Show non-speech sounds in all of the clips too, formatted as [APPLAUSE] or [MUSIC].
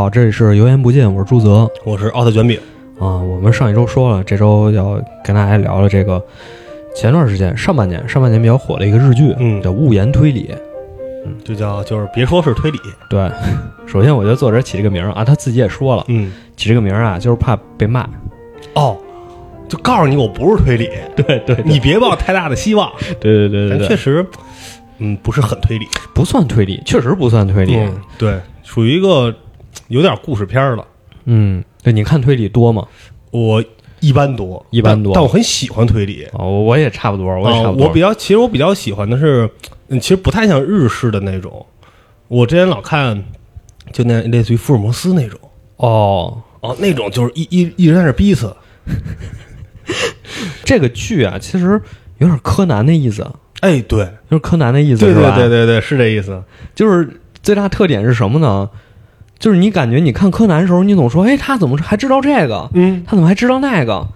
好，这里是油盐不进，我是朱泽我是奥特卷饼，啊。我们上一周说了，这周要跟大家聊聊这个前段时间上半年上半年比较火的一个日剧，嗯叫《物言推理》。嗯就叫就是别说是推理，对，[LAUGHS] 首先我觉得作者起这个名儿啊，他自己也说了，嗯，起这个名儿啊，就是怕被骂。哦，就告诉你我不是推理，对对你别抱太大的希望，对对对对对，确实，嗯，不是很推理，不算推理，确实不算推理。嗯，对，属于一个有点故事片了。嗯，对，你看推理多吗？我一般多，一般多但但我很喜欢推理。哦、我我也差不多，我也差啊不多。我比较，其实我比较喜欢的是，嗯，其实不太像日式的那种。我之前老看，就那类似于福尔摩斯那种，哦，哦，那种就是一一一直在那逼死，[LAUGHS] 这个剧啊，其实有点柯南的意思，哎，对，就是柯南的意思，对对？对对对，是这意思。就是最大特点是什么呢？就是你感觉你看柯南的时候，你总说，哎，他怎么还知道这个？嗯，他怎么还知道那个？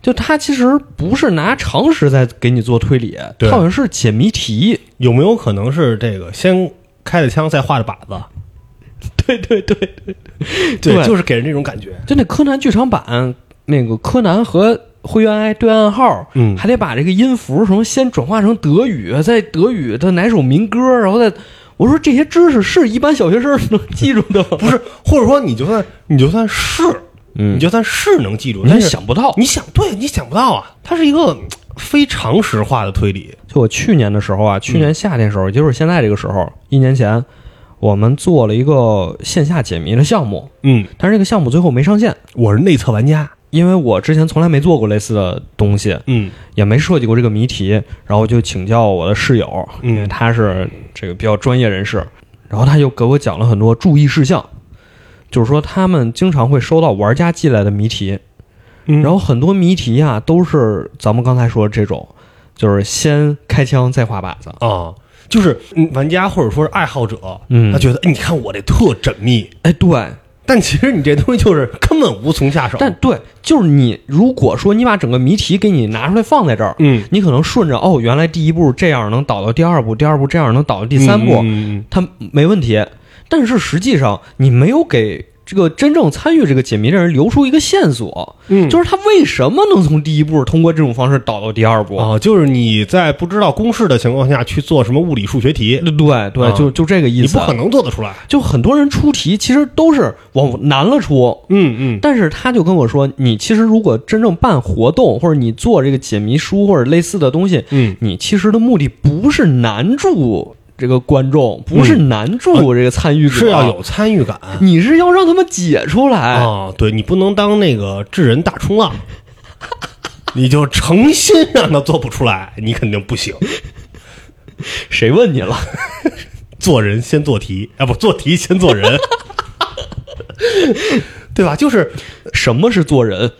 就他其实不是拿常识在给你做推理，对他好像是解谜题。有没有可能是这个先开的枪，再画的靶子？[LAUGHS] 对对对对，对，就是给人这种感觉。就那柯南剧场版，那个柯南和灰原哀对暗号，嗯还得把这个音符什么先转化成德语，再德语的哪首民歌，然后再我说这些知识是一般小学生能记住的吗？不是，或者说你就算你就算是，嗯你就算是能记住，你但是想不到。你想对，你想不到啊，它是一个嗯非常识化的推理。就我去年的时候啊，去年夏天时候，也就是现在这个时候，一年前，我们做了一个线下解谜的项目，嗯，但是这个项目最后没上线，我是内测玩家。因为我之前从来没做过类似的东西，嗯。也没设计过这个谜题，然后就请教我的室友，嗯。因为他是这个比较专业人士，然后他就给我讲了很多注意事项，就是说他们经常会收到玩家寄来的谜题，嗯。然后很多谜题啊都是咱们刚才说的这种，就是先开枪再画靶子，啊，就是嗯玩家或者说是爱好者，嗯。他觉得哎，你看我这特缜密，哎对，但其实你这东西就是根本无从下手。但对，就是你如果说你把整个谜题给你拿出来放在这儿，嗯，你可能顺着哦，原来第一步这样能导到第二步，第二步这样能导到第三步，嗯它没问题。但是实际上你没有给这个真正参与这个解谜的人留出一个线索，嗯就是他为什么能从第一步通过这种方式导到第二步？啊，就是你在不知道公式的情况下去做什么物理数学题，对对就就这个意思。你不可能做得出来。就很多人出题其实都是往难了出，嗯嗯，但是他就跟我说，你其实如果真正办活动，或者你做这个解谜书或者类似的东西，嗯，你其实的目的不是难住这个观众，不是难住这个参与者，嗯是要有参与感你是要让他们解出来。啊。对你不能当那个智人大冲浪，[LAUGHS] 你就诚心让他做不出来，你肯定不行。谁问你了？[LAUGHS] 做人先做题啊，不做题先做人，[LAUGHS] 对吧？就是，什么是做人？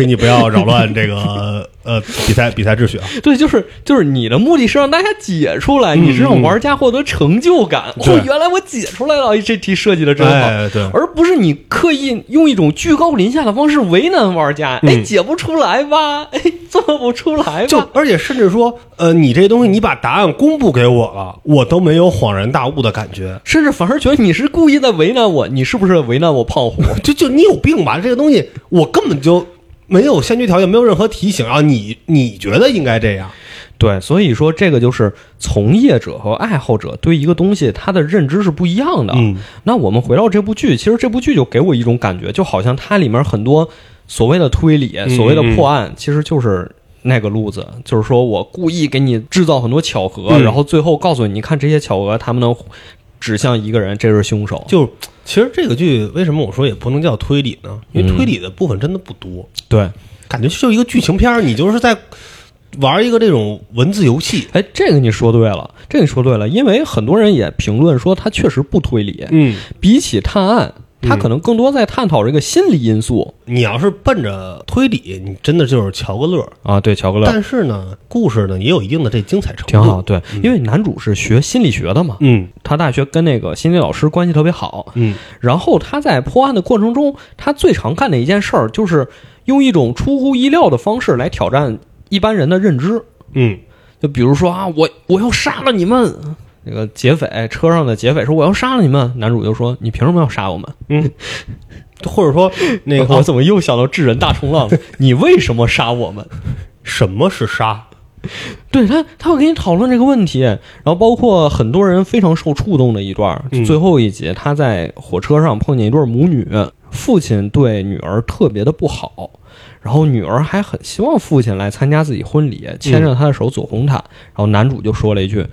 请你不要扰乱这个 [LAUGHS] 呃比赛比赛秩序啊。对，就是就是你的目的是让大家解出来，嗯你是让玩家获得成就感。对哦，原来我解出来了，这题设计的真好。哎，对，而不是你刻意用一种居高临下的方式为难玩家，哎，嗯解不出来吧？哎，做不出来吧？就而且甚至说，呃，你这东西你把答案公布给我了，我都没有恍然大悟的感觉。甚至反而觉得你是故意在为难我，你是不是为难我胖虎？[LAUGHS] 就就你有病吧？这个东西我根本就没有先决条件，没有任何提醒啊！你你觉得应该这样？对，所以说这个就是从业者和爱好者对一个东西他的认知是不一样的。嗯那我们回到这部剧，其实这部剧就给我一种感觉，就好像它里面很多所谓的推理、嗯所谓的破案，其实就是那个路子，就是说我故意给你制造很多巧合，嗯然后最后告诉你，你看这些巧合，他们能指向一个人，这是凶手。就其实这个剧为什么我说也不能叫推理呢？因为嗯推理的部分真的不多，对，感觉就一个剧情片儿，你就是在玩一个这种文字游戏。哎，这个你说对了，这个你说对了，因为很多人也评论说他确实不推理，嗯，比起探案，它可能更多在探讨这个心理因素你要是奔着推理，你真的就是瞧个乐。啊。对，乔格勒但是呢，故事呢也有一定的这精彩程度，挺好，。对，因为男主是学心理学的嘛，嗯他大学跟那个心理老师关系特别好，嗯然后他在破案的过程中，他最常干的一件事儿就是用一种出乎意料的方式来挑战一般人的认知。嗯就比如说啊，我我要杀了你们，这个劫匪车上的劫匪说我要杀了你们，男主就说你凭什么要杀我们？嗯，[LAUGHS] 或者说那个 [LAUGHS] 我怎么又想到智人大冲浪了？[LAUGHS] 你为什么杀我们？什么是杀？对他，他会跟你讨论这个问题，然后包括很多人非常受触动的一段，嗯最后一集他在火车上碰见一对母女，父亲对女儿特别的不好，然后女儿还很希望父亲来参加自己婚礼，牵着她的手走红毯，然后男主就说了一句：“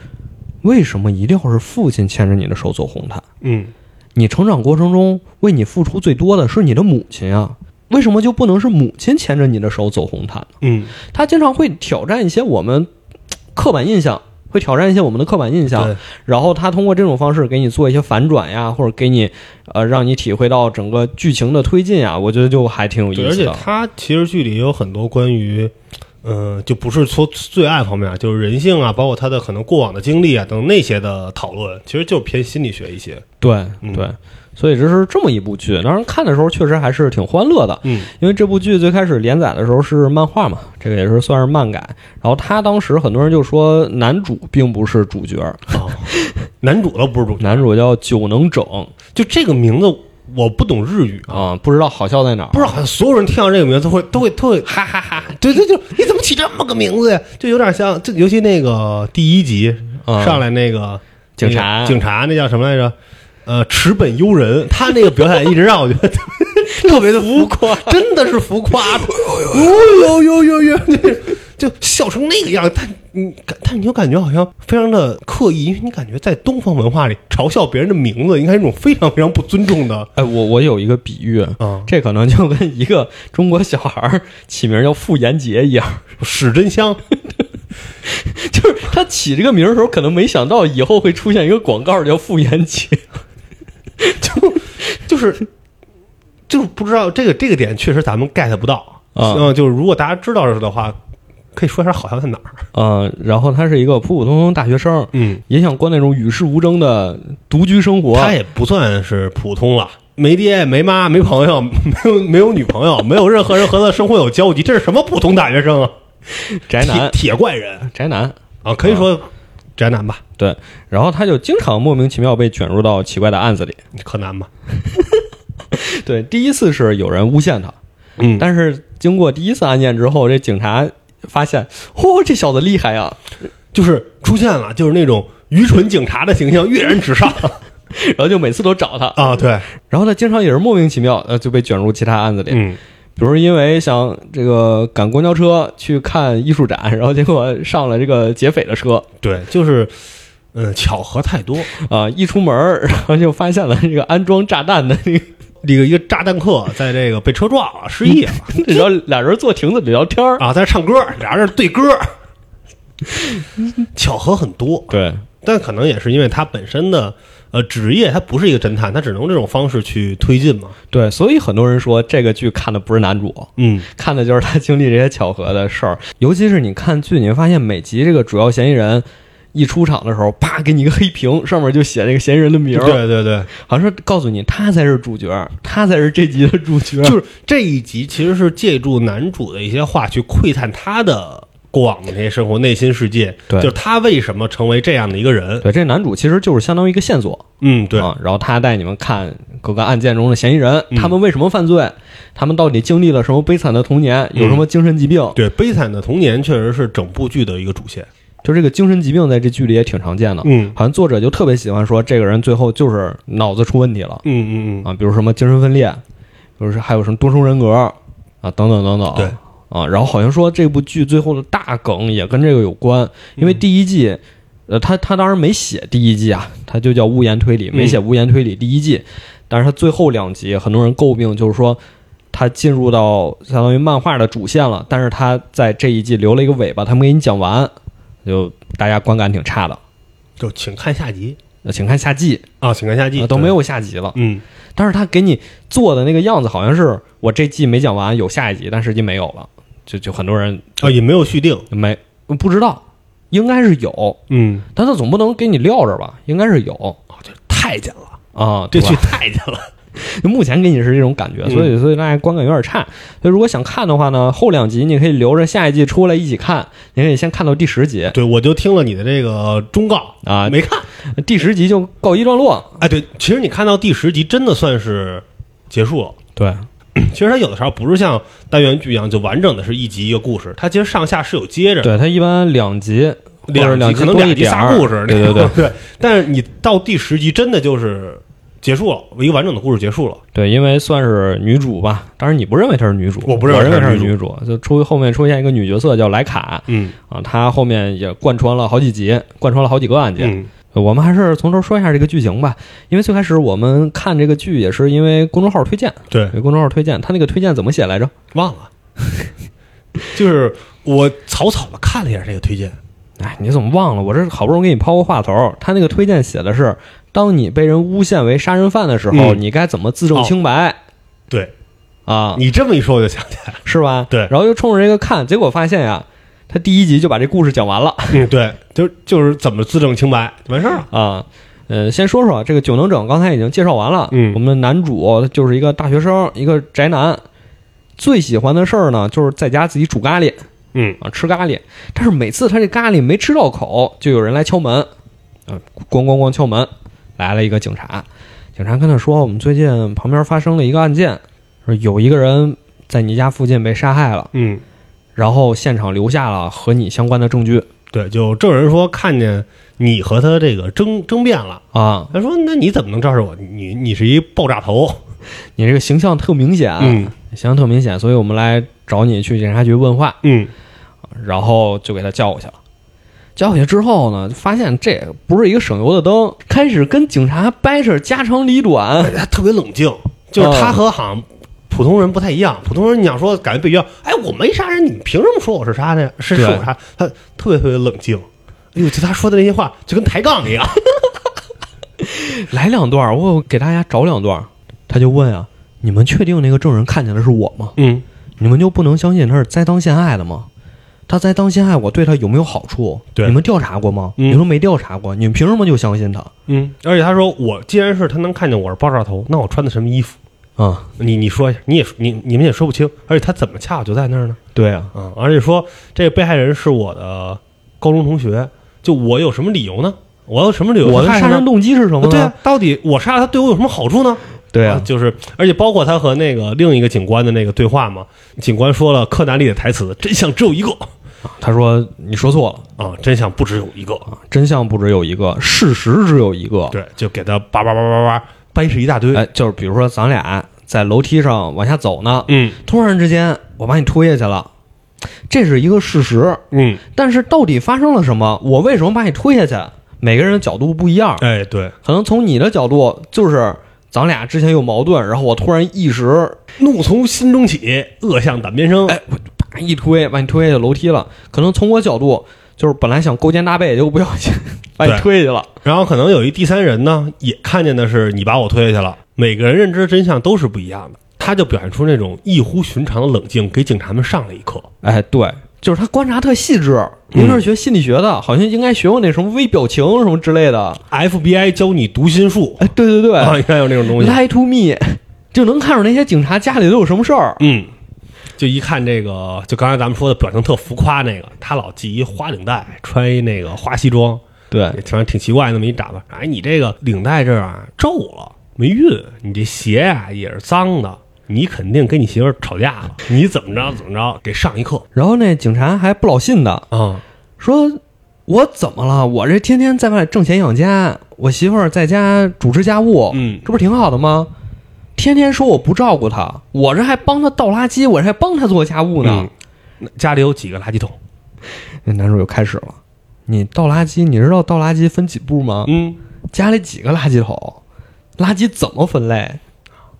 为什么一定要是父亲牵着你的手走红毯？嗯，你成长过程中为你付出最多的是你的母亲啊，为什么就不能是母亲牵着你的手走红毯呢？”嗯，他经常会挑战一些我们刻板印象，会挑战一些我们的刻板印象，然后他通过这种方式给你做一些反转呀，或者给你呃让你体会到整个剧情的推进啊，我觉得就还挺有意思的。而且他其实剧里也有很多关于，嗯、就不是说最爱方面，就是人性啊，包括他的可能过往的经历啊等那些的讨论，其实就是偏心理学一些。对嗯对，所以这是这么一部剧，当然看的时候确实还是挺欢乐的。嗯因为这部剧最开始连载的时候是漫画嘛，这个也是算是漫改。然后他当时很多人就说男主并不是主角，哦，男主倒不是主角，[LAUGHS] 男主叫久能整就这个名字我不懂日语啊，啊，不知道好笑在哪儿。不知道好像所有人听到这个名字都会都会都会哈哈哈，对对对，你怎么起这么个名字呀？就有点像，就尤其那个第一集啊上来那个警察那个警察那叫什么来着？呃，池本悠人，他那个表演一直让我觉得 [LAUGHS] 特别的浮夸，真的是浮夸的，哦呦呦呦呦，就笑成那个样，但你感，但你就感觉好像非常的刻意，因为你感觉在东方文化里嘲笑别人的名字，应该是一种非常非常不尊重的哎，我我有一个比喻，啊。这可能就跟一个中国小孩起名叫傅炎杰一样，史真香，就是他起这个名的时候，可能没想到以后会出现一个广告叫傅炎杰。就就是就不知道这个这个点确实咱们 get 不到啊嗯，就是如果大家知道的话，可以说一下好笑在哪儿。嗯，然后他是一个普普通通大学生，嗯，也想过那种与世无争的独居生活。他也不算是普通了，没爹没妈没朋友，[LAUGHS] 没有没有女朋友，没有任何人和他生活有交集，这是什么普通大学生啊？宅男，铁铁怪人宅男。啊，可以说宅男吧，对，然后他就经常莫名其妙被卷入到奇怪的案子里。柯南吧。[LAUGHS] [LAUGHS] 对，第一次是有人诬陷他，嗯但是经过第一次案件之后，这警察发现，嚯、这小子厉害啊！就是出现了，就是那种愚蠢警察的形象跃然纸上 [LAUGHS] 然后就每次都找他，啊，对，然后他经常也是莫名其妙，呃，就被卷入其他案子里。嗯，比如因为想这个赶公交车去看艺术展，然后结果上了这个劫匪的车对，就是，嗯，巧合太多。啊、一出门然后就发现了这个安装炸弹的那个，这个一个炸弹客在这个被车撞了，失忆了 [LAUGHS] 然后俩人坐亭子里聊天儿。啊，在这唱歌，俩人对歌，巧合很多。对，但可能也是因为他本身的呃职业，他不是一个侦探，他只能这种方式去推进嘛。对，所以很多人说这个剧看的不是男主，嗯，[LAUGHS] 看的就是他经历这些巧合的事儿。尤其是你看剧，你会发现每集这个主要嫌疑人一出场的时候，啪给你一个黑屏，上面就写那个嫌疑人的名儿，对对对，好像是告诉你他才是主角，他才是这集的主角。就是这一集其实是借助男主的一些话去窥探他的过往的那些生活、内心世界，对就是他为什么成为这样的一个人。对，这男主其实就是相当于一个线索，嗯，对，啊，然后他带你们看各个案件中的嫌疑人，嗯他们为什么犯罪，他们到底经历了什么悲惨的童年，有什么精神疾病。对，悲惨的童年确实是整部剧的一个主线。就这个精神疾病在这剧里也挺常见的，嗯。好像作者就特别喜欢说这个人最后就是脑子出问题了嗯嗯嗯，啊，比如什么精神分裂，比如说还有什么多重人格啊，等等等等。对。啊，然后好像说这部剧最后的大梗也跟这个有关，因为第一季，呃，他他当然没写第一季啊，他就叫屋檐推理，没写屋檐推理第一季，但是他最后两集很多人诟病，就是说他进入到相当于漫画的主线了，但是他在这一季留了一个尾巴，他没给你讲完，就大家观感挺差的。就请看下集。那请看下季，啊，请看下季、呃都没有下集了。嗯，但是他给你做的那个样子，好像是我这季没讲完，有下一集，但实际没有了，就就很多人啊，也没有续订。没不知道，应该是有，嗯，但他总不能给你撂着吧？应该是有。哦，这太监了，啊，这剧对吧？太监了。[LAUGHS] 就目前给你是这种感觉，所以所以大家观感有点差。所以如果想看的话呢，后两集你可以留着下一季出来一起看，你可以先看到第十集对，我就听了你的这个忠告，啊，没看。第十集就告一段落。哎，对，其实你看到第十集，真的算是结束了。对，[CLEARS THROAT] 其实它有的时候不是像单元剧一样，就完整的是一集一个故事，它其实上下是有接着。对，它一般两集，两集可能两集仨故事，对对对 [LAUGHS] 对。但是你到第十集，真的就是结束了，一个完整的故事结束了。对，因为算是女主吧。当然你不认为她是女主，我不认为她是女她是女主，就出后面出现一个女角色叫莱卡嗯啊，她后面也贯穿了好几集，贯穿了好几个案件。嗯我们还是从头说一下这个剧情吧，因为最开始我们看这个剧也是因为公众号推荐，对，公众号推荐，他那个推荐怎么写来着？忘了，[LAUGHS] 就是我草草的看了一下这个推荐。哎，你怎么忘了？我这好不容易给你抛个话头，他那个推荐写的是，当你被人诬陷为杀人犯的时候，嗯你该怎么自证清白、对啊？你这么一说，我就想起来了。是吧？对然后又冲着这个看，结果发现呀，他第一集就把这故事讲完了嗯，对，就就是怎么自证清白，就完事儿了。啊。呃，先说说这个九能整，刚才已经介绍完了。嗯我们的男主就是一个大学生，一个宅男，最喜欢的事儿呢，就是在家自己煮咖喱嗯啊，吃咖喱。但是每次他这咖喱没吃到口，就有人来敲门，啊，咣咣咣敲门，来了一个警察。警察跟他说：“我们最近旁边发生了一个案件，说有一个人在你家附近被杀害了。”嗯，然后现场留下了和你相关的证据对，就证人说看见你和他这个争争辩了。啊，他说：“那你怎么能招是我？你你是一爆炸头。[LAUGHS] 你这个形象特明显，嗯形象特明显，所以我们来找你去警察局问话，嗯然后就给他叫过去了。叫过去之后呢，发现这不是一个省油的灯，开始跟警察掰扯家长里短，他特别冷静，就是他和好像普通人不太一样。普通人你想说感觉被冤，哎，我没杀人，你凭什么说我是杀的呀？是是对我杀？他特别特别冷静。哎呦，就他说的那些话就跟抬杠一样。[LAUGHS] 来两段，我给大家找两段。他就问啊，你们确定那个证人看见的是我吗？嗯你们就不能相信他是栽赃陷害的吗？他栽赃陷害，我对他有没有好处？对你们调查过吗？嗯你说没调查过，你们凭什么就相信他？嗯，而且他说我既然是他能看见我是爆炸头，那我穿的什么衣服？啊、你你说一下，你也你你们也说不清。而且他怎么恰好就在那儿呢？对啊，啊，而且说这个被害人是我的高中同学，就我有什么理由呢？我有什么理由我的？杀人动机是什么呢？对啊，到底我杀了他对我有什么好处呢？对啊，就是，而且包括他和那个另一个警官的那个对话嘛，警官说了柯南里的台词：“真相只有一个他说你说错了啊，真相不只有一个。啊，真相不只有一个，事实只有一个”。对，就给他叭叭叭叭叭掰扯一大堆。哎，就是比如说咱俩在楼梯上往下走呢，嗯突然之间我把你推下去了，这是一个事实。嗯，但是到底发生了什么？我为什么把你推下去？每个人的角度不一样，哎，对，可能从你的角度就是咱俩之前有矛盾，然后我突然一时怒从心中起，恶向胆边生。哎啪一推把你推下去楼梯了。可能从我角度就是本来想勾肩搭背，结果不小心 [LAUGHS] 把你推下去了。然后可能有一第三人呢，也看见的是你把我推下去了。每个人认知真相都是不一样的，他就表现出那种异乎寻常的冷静，给警察们上了一课。哎，对，就是他观察特细致。您是学心理学的，好像应该学过那什么微表情什么之类的。FBI 教你读心术哎，对对对、啊，应该有那种东西。Lie to me，就能看出那些警察家里都有什么事儿。嗯，就一看这个，就刚才咱们说的表情特浮夸那个，他老系一花领带，穿一那个花西装，对，反正挺奇怪那么一打扮。哎，你这个领带这儿啊皱了，没熨，你这鞋啊、也是脏的，你肯定跟你媳妇儿吵架了，你怎么着怎么着，给上一课然后那警察还不老信的啊。说：“我怎么了？我这天天在外挣钱养家，我媳妇儿在家主持家务，嗯这不是挺好的吗？天天说我不照顾他，我这还帮他倒垃圾，我这还帮他做家务呢。嗯，家里有几个垃圾桶？那男主又开始了：“你倒垃圾，你知道倒垃圾分几步吗？嗯，家里几个垃圾桶？垃圾怎么分类？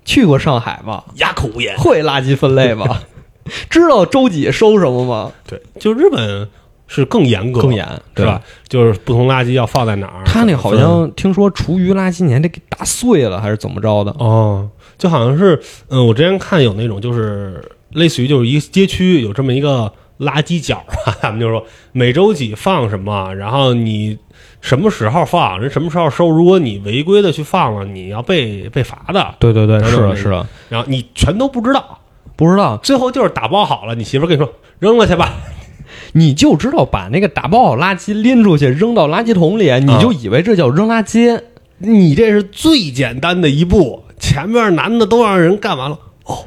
去过上海吗？哑口无言。会垃圾分类吗？[LAUGHS] 知道周几收什么吗？对，就日本是更严格，更严，对是吧？？就是不同垃圾要放在哪儿？他那好像听说厨余垃圾你还得给打碎了，还是怎么着的？哦，就好像是，嗯，我之前看有那种就是类似于就是一个街区有这么一个垃圾角啊，[LAUGHS] 他们就说每周几放什么，然后你什么时候放，人什么时候收，如果你违规的去放了，你要被被罚的。对对对，是的，是的，然后你全都不知道，不知道，最后就是打包好了，你媳妇儿跟你说扔了去吧，[LAUGHS] 你就知道把那个打包好垃圾拎出去扔到垃圾桶里，你就以为这叫扔垃圾。[LAUGHS] 你这是最简单的一步，前面男的都让人干完了。哦，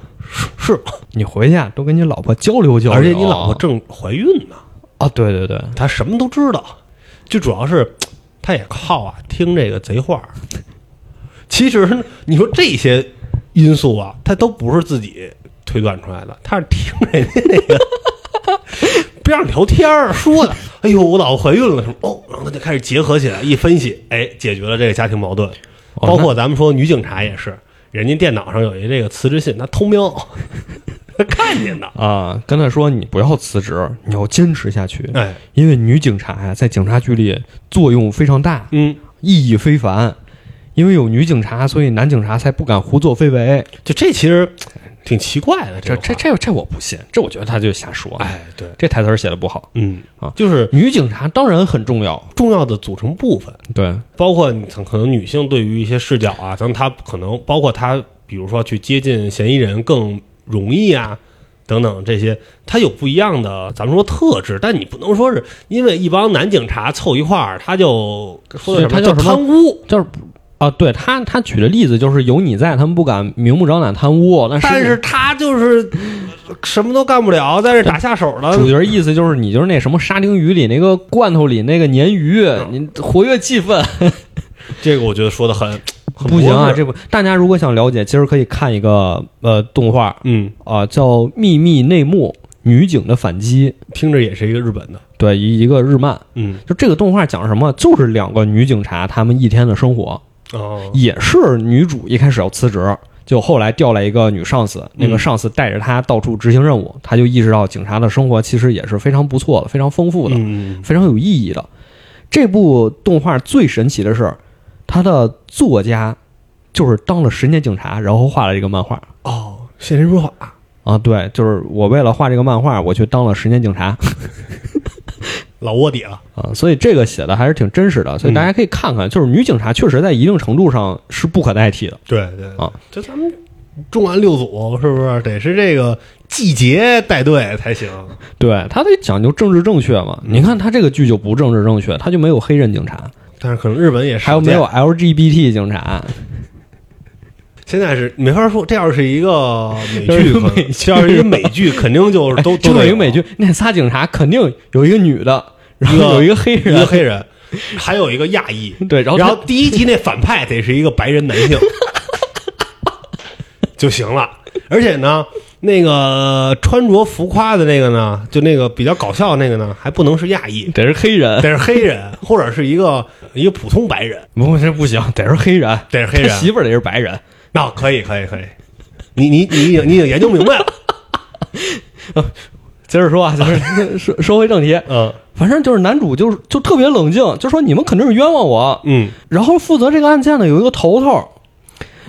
是是，你回去啊，都跟你老婆交流交流，而且你老婆正怀孕呢，啊，对对对，她什么都知道，就主要是她也靠啊听这个贼话。其实你说这些因素啊，她都不是自己推断出来的，她是听人家那个 [LAUGHS] 边上聊天儿说的。哎呦，我老婆怀孕了什么？哦，然后他就开始结合起来一分析，哎，解决了这个家庭矛盾。哦包括咱们说女警察也是，人家电脑上有一这个辞职信，他偷瞄，她 [LAUGHS] 看见的。啊，跟他说你不要辞职，你要坚持下去，哎，因为女警察呀，在警察局里作用非常大，嗯，意义非凡。因为有女警察，所以男警察才不敢胡作非为。就这其实挺奇怪的，这这这这我不信，这我觉得他就瞎说。，哎，对，这台词儿写的不好。嗯啊就是女警察当然很重要，重要的组成部分，对，包括你可能女性对于一些视角啊，咱她可能包括她，比如说去接近嫌疑人更容易啊。等等这些，她有不一样的，咱们说特质，但你不能说是因为一帮男警察凑一块儿，他就说的什么他叫贪污，就是啊，对他他举的例子就是有你在，他们不敢明目张胆贪污。但但是他就是什么都干不了，在这打下手了。主角意思就是你就是那什么沙丁鱼里那个罐头里那个鲶鱼，你活跃气氛。[LAUGHS] 这个我觉得说的很很不行啊，这不大家如果想了解，今儿可以看一个呃动画嗯，啊、叫《秘密内幕：女警的反击》，听着也是一个日本的，对，一一个日漫。嗯就这个动画讲什么？就是两个女警察她们一天的生活，哦，也是女主一开始要辞职，就后来调来一个女上司，那个上司带着她到处执行任务，她就意识到警察的生活其实也是非常不错的，非常丰富的，嗯。非常有意义的。这部动画最神奇的是，它的作家就是当了十年警察，然后画了这个漫画。哦，现身说法，啊。对，就是我为了画这个漫画，我去当了十年警察老卧底了，啊，所以这个写的还是挺真实的，所以大家可以看看，就是女警察确实在一定程度上是不可代替的。对对啊，就咱们重案六组是不是得是这个季节带队才行？[LAUGHS] 对他得讲究政治正确嘛。你看他这个剧就不政治正确，他就没有黑人警察，但是可能日本也是还有没有？LGBT 警察？现在是没法说，这要是一个 [LAUGHS] 美剧，美要是一个美剧，肯定就是都 [LAUGHS] 都得有一个美剧，那仨警察肯定有一个女的，[LAUGHS] 然后有一个黑人。一个人，黑人，还有一个亚裔，对，然后然后第一集那反派得是一个白人男性。就行了。而且呢，那个穿着浮夸的那个呢，就那个比较搞笑的那个呢，还不能是亚裔，得是黑人，得是黑人，或者是一个一个普通白人，不这不行，得是黑人，得是黑人。媳妇儿得是白人。那、可以，可以，可以。你你你已经你已经研究明白了，[LAUGHS] 接着说啊，就是 [LAUGHS] 说说回正题，嗯反正就是男主就是就特别冷静，就说你们肯定是冤枉我。嗯然后负责这个案件的有一个头头，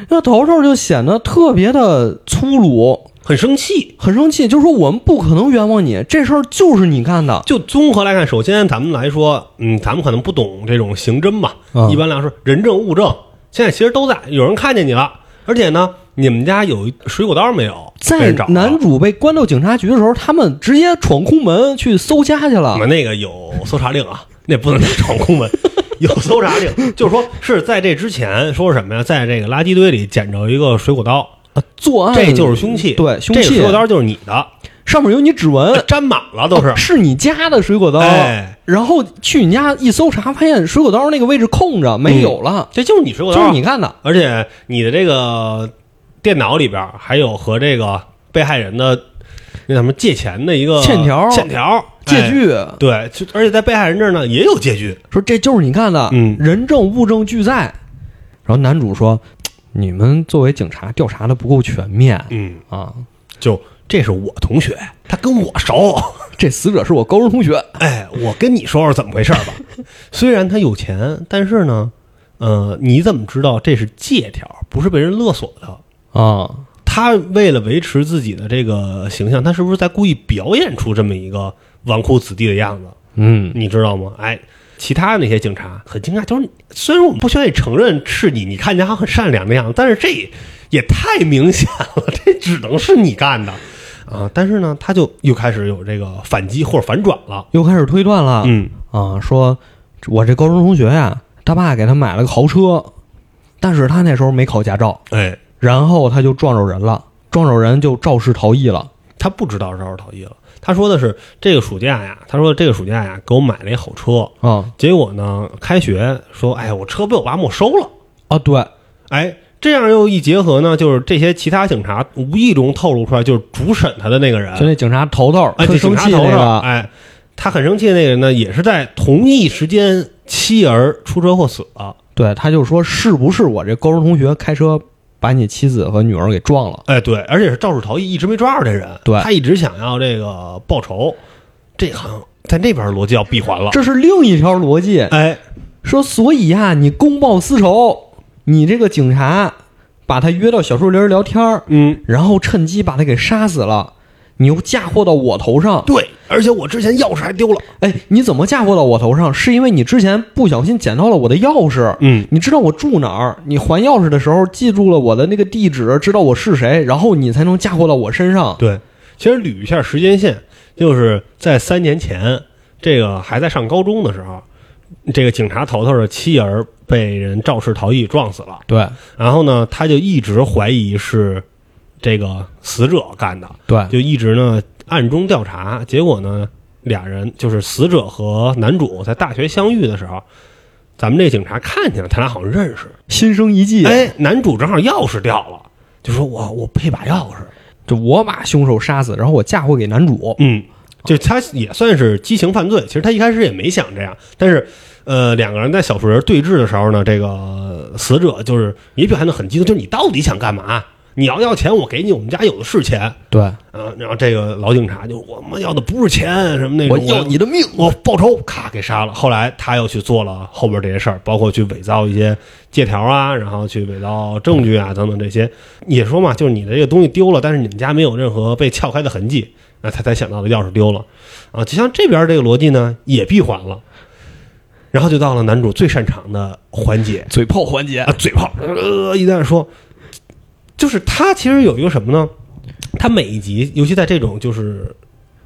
那头头就显得特别的粗鲁，很生气。很生气，就说我们不可能冤枉你，这事儿就是你干的。就综合来看，首先咱们来说，嗯，咱们可能不懂这种刑侦吧，嗯一般来说人证物证现在其实都在，有人看见你了，而且呢，你们家有水果刀没有？被在男主被关到警察局的时候，他们直接闯空门去搜家去了我。们那个有搜查令啊，[LAUGHS] 那不能叫闯空门，[LAUGHS] 有搜查令，就是说是在这之前说什么呀？在这个垃圾堆里捡着一个水果刀，作案这就是凶器，对，凶器这个水果刀就是你的，上面有你指纹，沾满了都是哦。是你家的水果刀。哎，然后去你家一搜查，发现水果刀那个位置空着，没有了，这就是你水果刀就，是你干的。而且你的这个电脑里边还有和这个被害人的那什么借钱的一个欠条欠条、哎借据、对，就而且在被害人这儿呢也有借据，说这就是你干的，嗯人证物证俱在。然后男主说：“ [TSK] 你们作为警察调查的不够全面嗯，啊，就这是我同学，他跟我熟，[LAUGHS] 这死者是我高中同学。哎，我跟你说说怎么回事吧。虽然他有钱，但是呢，呃，你怎么知道这是借条，不是被人勒索的？啊，他为了维持自己的这个形象，他是不是在故意表演出这么一个纨绔子弟的样子？嗯，你知道吗？哎，其他那些警察很惊讶，就是虽然我们不愿意承认是你，你看起来好像很善良的样子，但是这也太明显了，这只能是你干的啊！但是呢，他就又开始有这个反击或者反转了。又开始推断了。嗯啊，说我这高中同学呀，他爸给他买了个豪车，但是他那时候没考驾照，哎，然后他就撞着人了，撞着人就肇事逃逸了。他不知道肇事逃逸了。他说的是这个暑假呀，他说这个暑假呀给我买了一好车，啊结果呢开学说，哎，我车被我爸没收了。啊，对，哎，这样又一结合呢，就是这些其他警察无意中透露出来，就是主审他的那个人，就那警察头头哎，警察头头，生气那个，哎，他很生气的那个人呢，也是在同一时间妻儿出车祸死了。对，他就说是不是我这高中同学开车把你妻子和女儿给撞了？哎，对，而且是肇事逃逸，一直没抓住这人。对他一直想要这个报仇，这好像在那边逻辑要闭环了。这是另一条逻辑，哎，说所以呀、你公报私仇，你这个警察把他约到小树林聊天儿嗯，然后趁机把他给杀死了，你又嫁祸到我头上。对，而且我之前钥匙还丢了。哎，你怎么嫁祸到我头上？是因为你之前不小心捡到了我的钥匙。嗯，你知道我住哪儿？你还钥匙的时候记住了我的那个地址，知道我是谁，然后你才能嫁祸到我身上。对，其实捋一下时间线，就是在三年前，这个还在上高中的时候，这个警察头头的妻儿被人肇事逃逸撞死了。对然后呢，他就一直怀疑是这个死者干的，对就一直呢暗中调查。结果呢，俩人就是死者和男主在大学相遇的时候，咱们这警察看见了，他俩好像认识。心生一计。，哎，男主正好钥匙掉了，就说我我配把钥匙。就我把凶手杀死，然后我嫁祸给男主。嗯，就他也算是激情犯罪。其实他一开始也没想这样，但是呃，两个人在小树林对峙的时候呢，这个死者就是也表现得很激动，就是你到底想干嘛？你要要钱，我给你，我们家有的是钱。对，啊，然后这个老警察就我们要的不是钱什么那种，我要你的命。我报仇，咔给杀了。后来他又去做了后边这些事儿，包括去伪造一些借条啊，然后去伪造证据啊等等这些。也说嘛，就是你的这个东西丢了，但是你们家没有任何被撬开的痕迹，那他才想到的钥匙丢了啊。就像这边这个逻辑呢，也闭环了。然后就到了男主最擅长的环节嘴炮环节啊，嘴炮，呃，一旦说，就是他其实有一个什么呢？他每一集，尤其在这种就是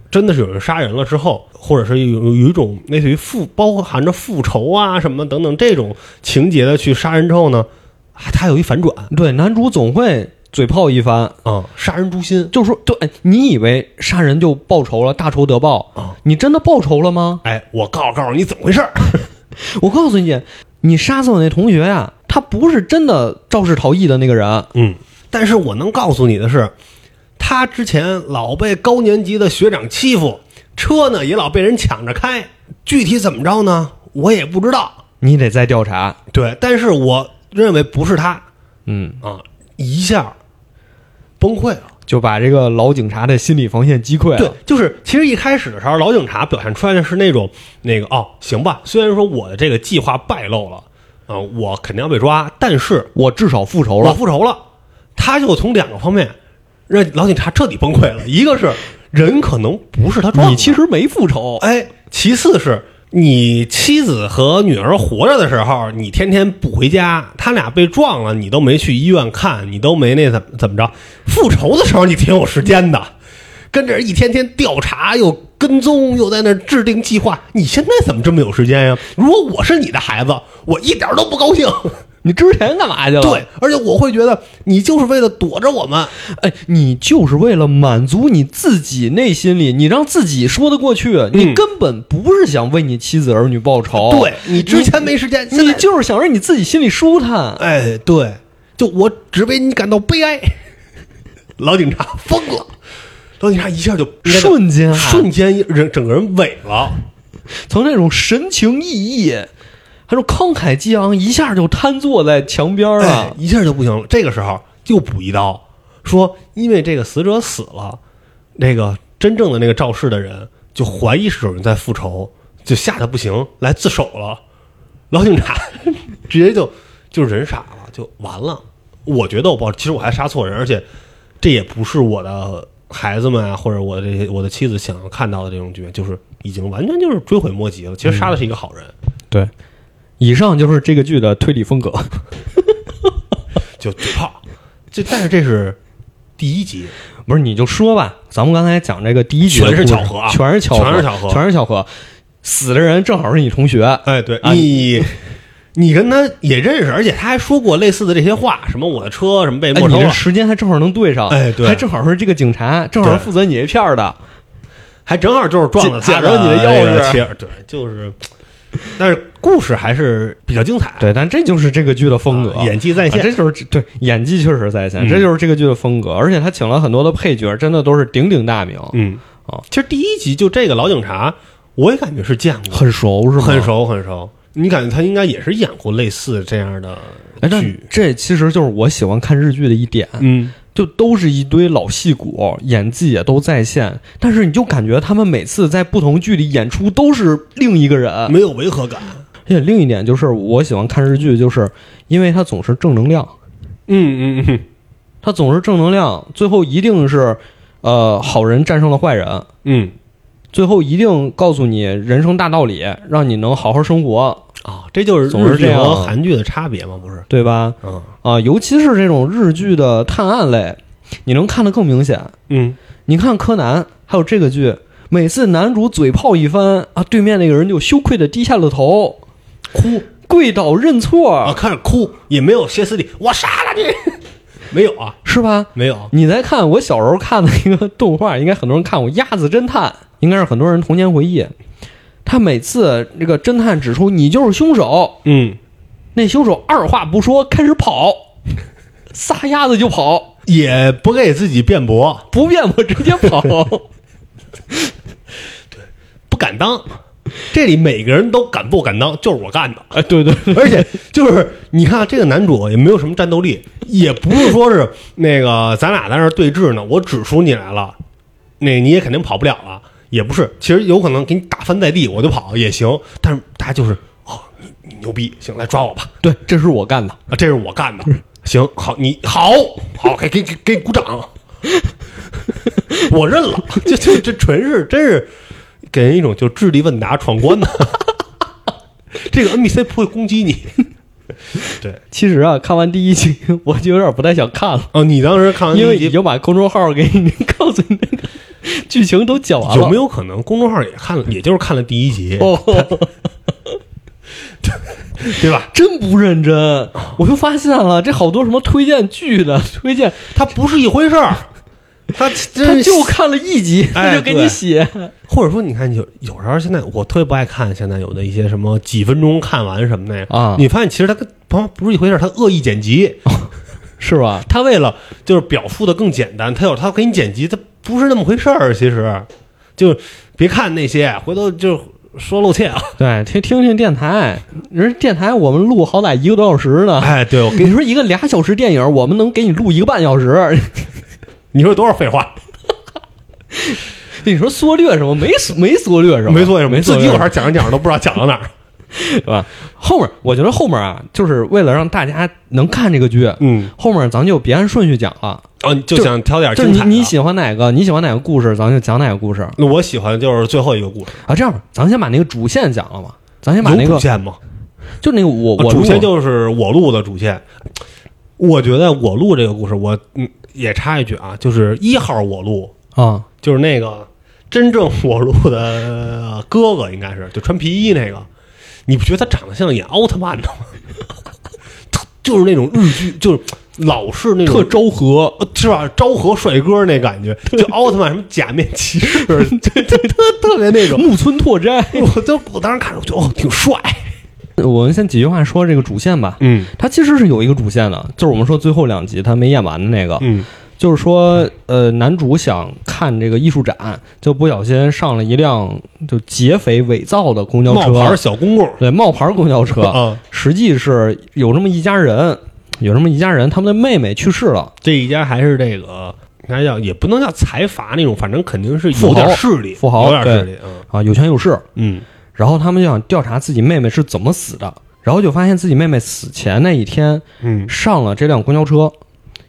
真的是有人杀人了之后，或者是有有一种类似于复包含着复仇啊什么等等这种情节的去杀人之后呢，啊，他有一反转对，男主总会嘴炮一番，啊，杀人诛心就是说，就，哎你以为杀人就报仇了，大仇得报啊？你真的报仇了吗？哎，我告诉告诉你怎么回事儿 [LAUGHS] 我告诉你，你杀死我那同学呀、他不是真的肇事逃逸的那个人。嗯，但是我能告诉你的是，他之前老被高年级的学长欺负，车呢也老被人抢着开，具体怎么着呢，我也不知道。你得再调查。对，但是我认为不是他嗯，啊，一下崩溃了。就把这个老警察的心理防线击溃了。对，就是其实一开始的时候，老警察表现出来的是那种那个哦，行吧，虽然说我的这个计划败露了，啊、我肯定要被抓，但是我至少复仇了我。复仇了。他就从两个方面让老警察彻底崩溃了，一个是人可能不是他撞的，你其实没复仇。哎，其次是你妻子和女儿活着的时候，你天天不回家，他俩被撞了，你都没去医院看，你都没那怎么怎么着，复仇的时候你挺有时间的，跟这一天天调查又跟踪，又在那制定计划，你现在怎么这么有时间呀？如果我是你的孩子，我一点都不高兴。你之前干嘛去了？对，，而且我会觉得你就是为了躲着我们。哎，你就是为了满足你自己内心里，你让自己说得过去，你根本不是想为你妻子儿女报仇。对你之前没时间，你就是想让你自己心里舒坦。哎，对，就我只为你感到悲哀。老警察疯了，老警察一下就瞬间啊瞬间人整个人萎了。从那种神情奕奕，还说慷慨激昂，一下就瘫坐在墙边哎了，。一下就不行了。这个时候又补一刀，说因为这个死者死了，那个真正的那个肇事的人就怀疑是有人在复仇，就吓得不行，来自首了。老警察 [LAUGHS] 直接就就人傻了，就完了。我觉得我报，其实我还杀错人，而且这也不是我的孩子们啊，或者我这些我的妻子想要看到的这种局面，就是已经完全就是追悔莫及了。其实杀的是一个好人，对，以上就是这个剧的推理风格。[LAUGHS] 就嘴炮。这但是这是第一集，不是，你就说吧，咱们刚才讲这个第一集全是巧合啊全是巧合，全是巧合全是巧合。死的人正好是你同学，哎，对啊你。你跟他也认识，而且他还说过类似的这些话，什么我的车什么被哎，你这没收了，时间还正好能对上，哎对还正好是这个警察，正好是负责你这片儿的，还正好就是撞了他捡着你的钥匙对，就是，但是故事还是比较精彩，对，但这就是这个剧的风格，啊演技在线，啊这就是对演技确实在线，嗯这就是这个剧的风格，而且他请了很多的配角，真的都是鼎鼎大名，嗯啊，其实第一集就这个老警察，我也感觉是见过，很熟是吗？很。熟很熟。你感觉他应该也是演过类似这样的剧？这其实就是我喜欢看日剧的一点，嗯，就都是一堆老戏骨，演技也都在线，但是你就感觉他们每次在不同剧里演出都是另一个人。没有违和感。而且另一点就是，我喜欢看日剧，就是因为它总是正能量，嗯嗯嗯 [LAUGHS] 它总是正能量，最后一定是，呃，好人战胜了坏人，嗯最后一定告诉你人生大道理，让你能好好生活，啊，这就是总是这样日剧和韩剧的差别吗？不是？对吧？嗯啊，尤其是这种日剧的探案类，你能看得更明显。嗯，你看柯南，还有这个剧，每次男主嘴炮一番啊，对面那个人就羞愧的低下了头，哭，跪倒认错，啊，看着哭也没有歇斯底，我杀了你，[LAUGHS] 没有啊，是吧？没有。你再看我小时候看的一个动画，应该很多人看过《鸭子侦探》，应该是很多人童年回忆。他每次这个侦探指出你就是凶手，嗯，那凶手二话不说开始跑，撒丫子就跑，也不给自己辩驳，不辩驳直接跑。[LAUGHS] 对不敢当。这里每个人都敢不敢当，就是我干的。哎，对对，而且就是你看这个男主也没有什么战斗力，也不是说是那个咱俩在那对峙呢，我指出你来了，那你也肯定跑不了了，也不是，其实有可能给你打翻在地，我就跑也行。但是大家就是哦，你你牛逼，行，来抓我吧，对，这是我干的。啊，这是我干的，行，好，你好好给给给给鼓掌，[LAUGHS] 我认了，这这这纯是真是给人一种就智力问答闯关的，[LAUGHS] 这个 NPC 不会攻击你，对。其实啊，看完第一集我就有点不太想看了，哦，你当时看完第因为已一集，经把公众号给你告诉你那个剧情都讲完了。有没有可能公众号也看了，也就是看了第一集，哦，[LAUGHS] 对吧？[LAUGHS] 真不认真，我就发现了，这好多什么推荐剧的推荐，它不是一回事儿，它他就看了一集，哎他就给你对写。或者说，你看有有时候现在我特别不爱看现在有的一些什么几分钟看完什么的啊你发现其实他跟不不是一回事儿，它恶意剪辑，[LAUGHS] 是吧？他为了就是表述的更简单，他有他给你剪辑，他不是那么回事儿。其实就别看那些，回头就说露怯啊。对，听听听电台，人电台我们录好歹一个多小时呢。哎，对我跟你说一个俩小时电影，我们能给你录一个半小时。你说多少废话？[LAUGHS] 你说缩略什么？没没缩略什么？没缩略自己有时候讲着讲着都不知道讲到哪儿。[LAUGHS] 对吧？后面我觉得后面啊，就是为了让大家能看这个剧，嗯，后面咱就别按顺序讲了，哦，就就想挑点就。你你喜欢哪个，你喜欢哪个故事，咱就讲哪个故事那我喜欢就是最后一个故事，啊。这样吧，咱先把那个主线讲了嘛，咱先把那个主线吗？就那个我啊主线就是我录的主线。我觉得我录这个故事，我嗯也插一句啊，就是一号我录，啊就是那个真正我录的呃哥哥，应该是就穿皮衣那个。你不觉得他长得像演奥特曼的吗？特就是那种日剧，就是老是那种特昭和，呃是吧？昭和帅哥那感觉，就奥特曼什么假面骑士，[LAUGHS] 对对特 [LAUGHS] 特别那种。木村拓哉。我都我当时看着，我觉得哦，挺帅。我们先几句话说这个主线吧。嗯。它其实是有一个主线的，就是我们说最后两集他没演完的那个，嗯。就是说，呃，男主想看这个艺术展，就不小心上了一辆就劫匪伪造的公交车。冒牌车，小公公对，冒牌公交车，啊，实际是有这么一家人，有这么一家人，他们的妹妹去世了，这一家还是这个，应该叫也不能叫财阀那种，反正肯定是有点势力，富豪有点势力。嗯。啊，有权有势，嗯然后他们就想调查自己妹妹是怎么死的，然后就发现自己妹妹死前那一天嗯上了这辆公交车，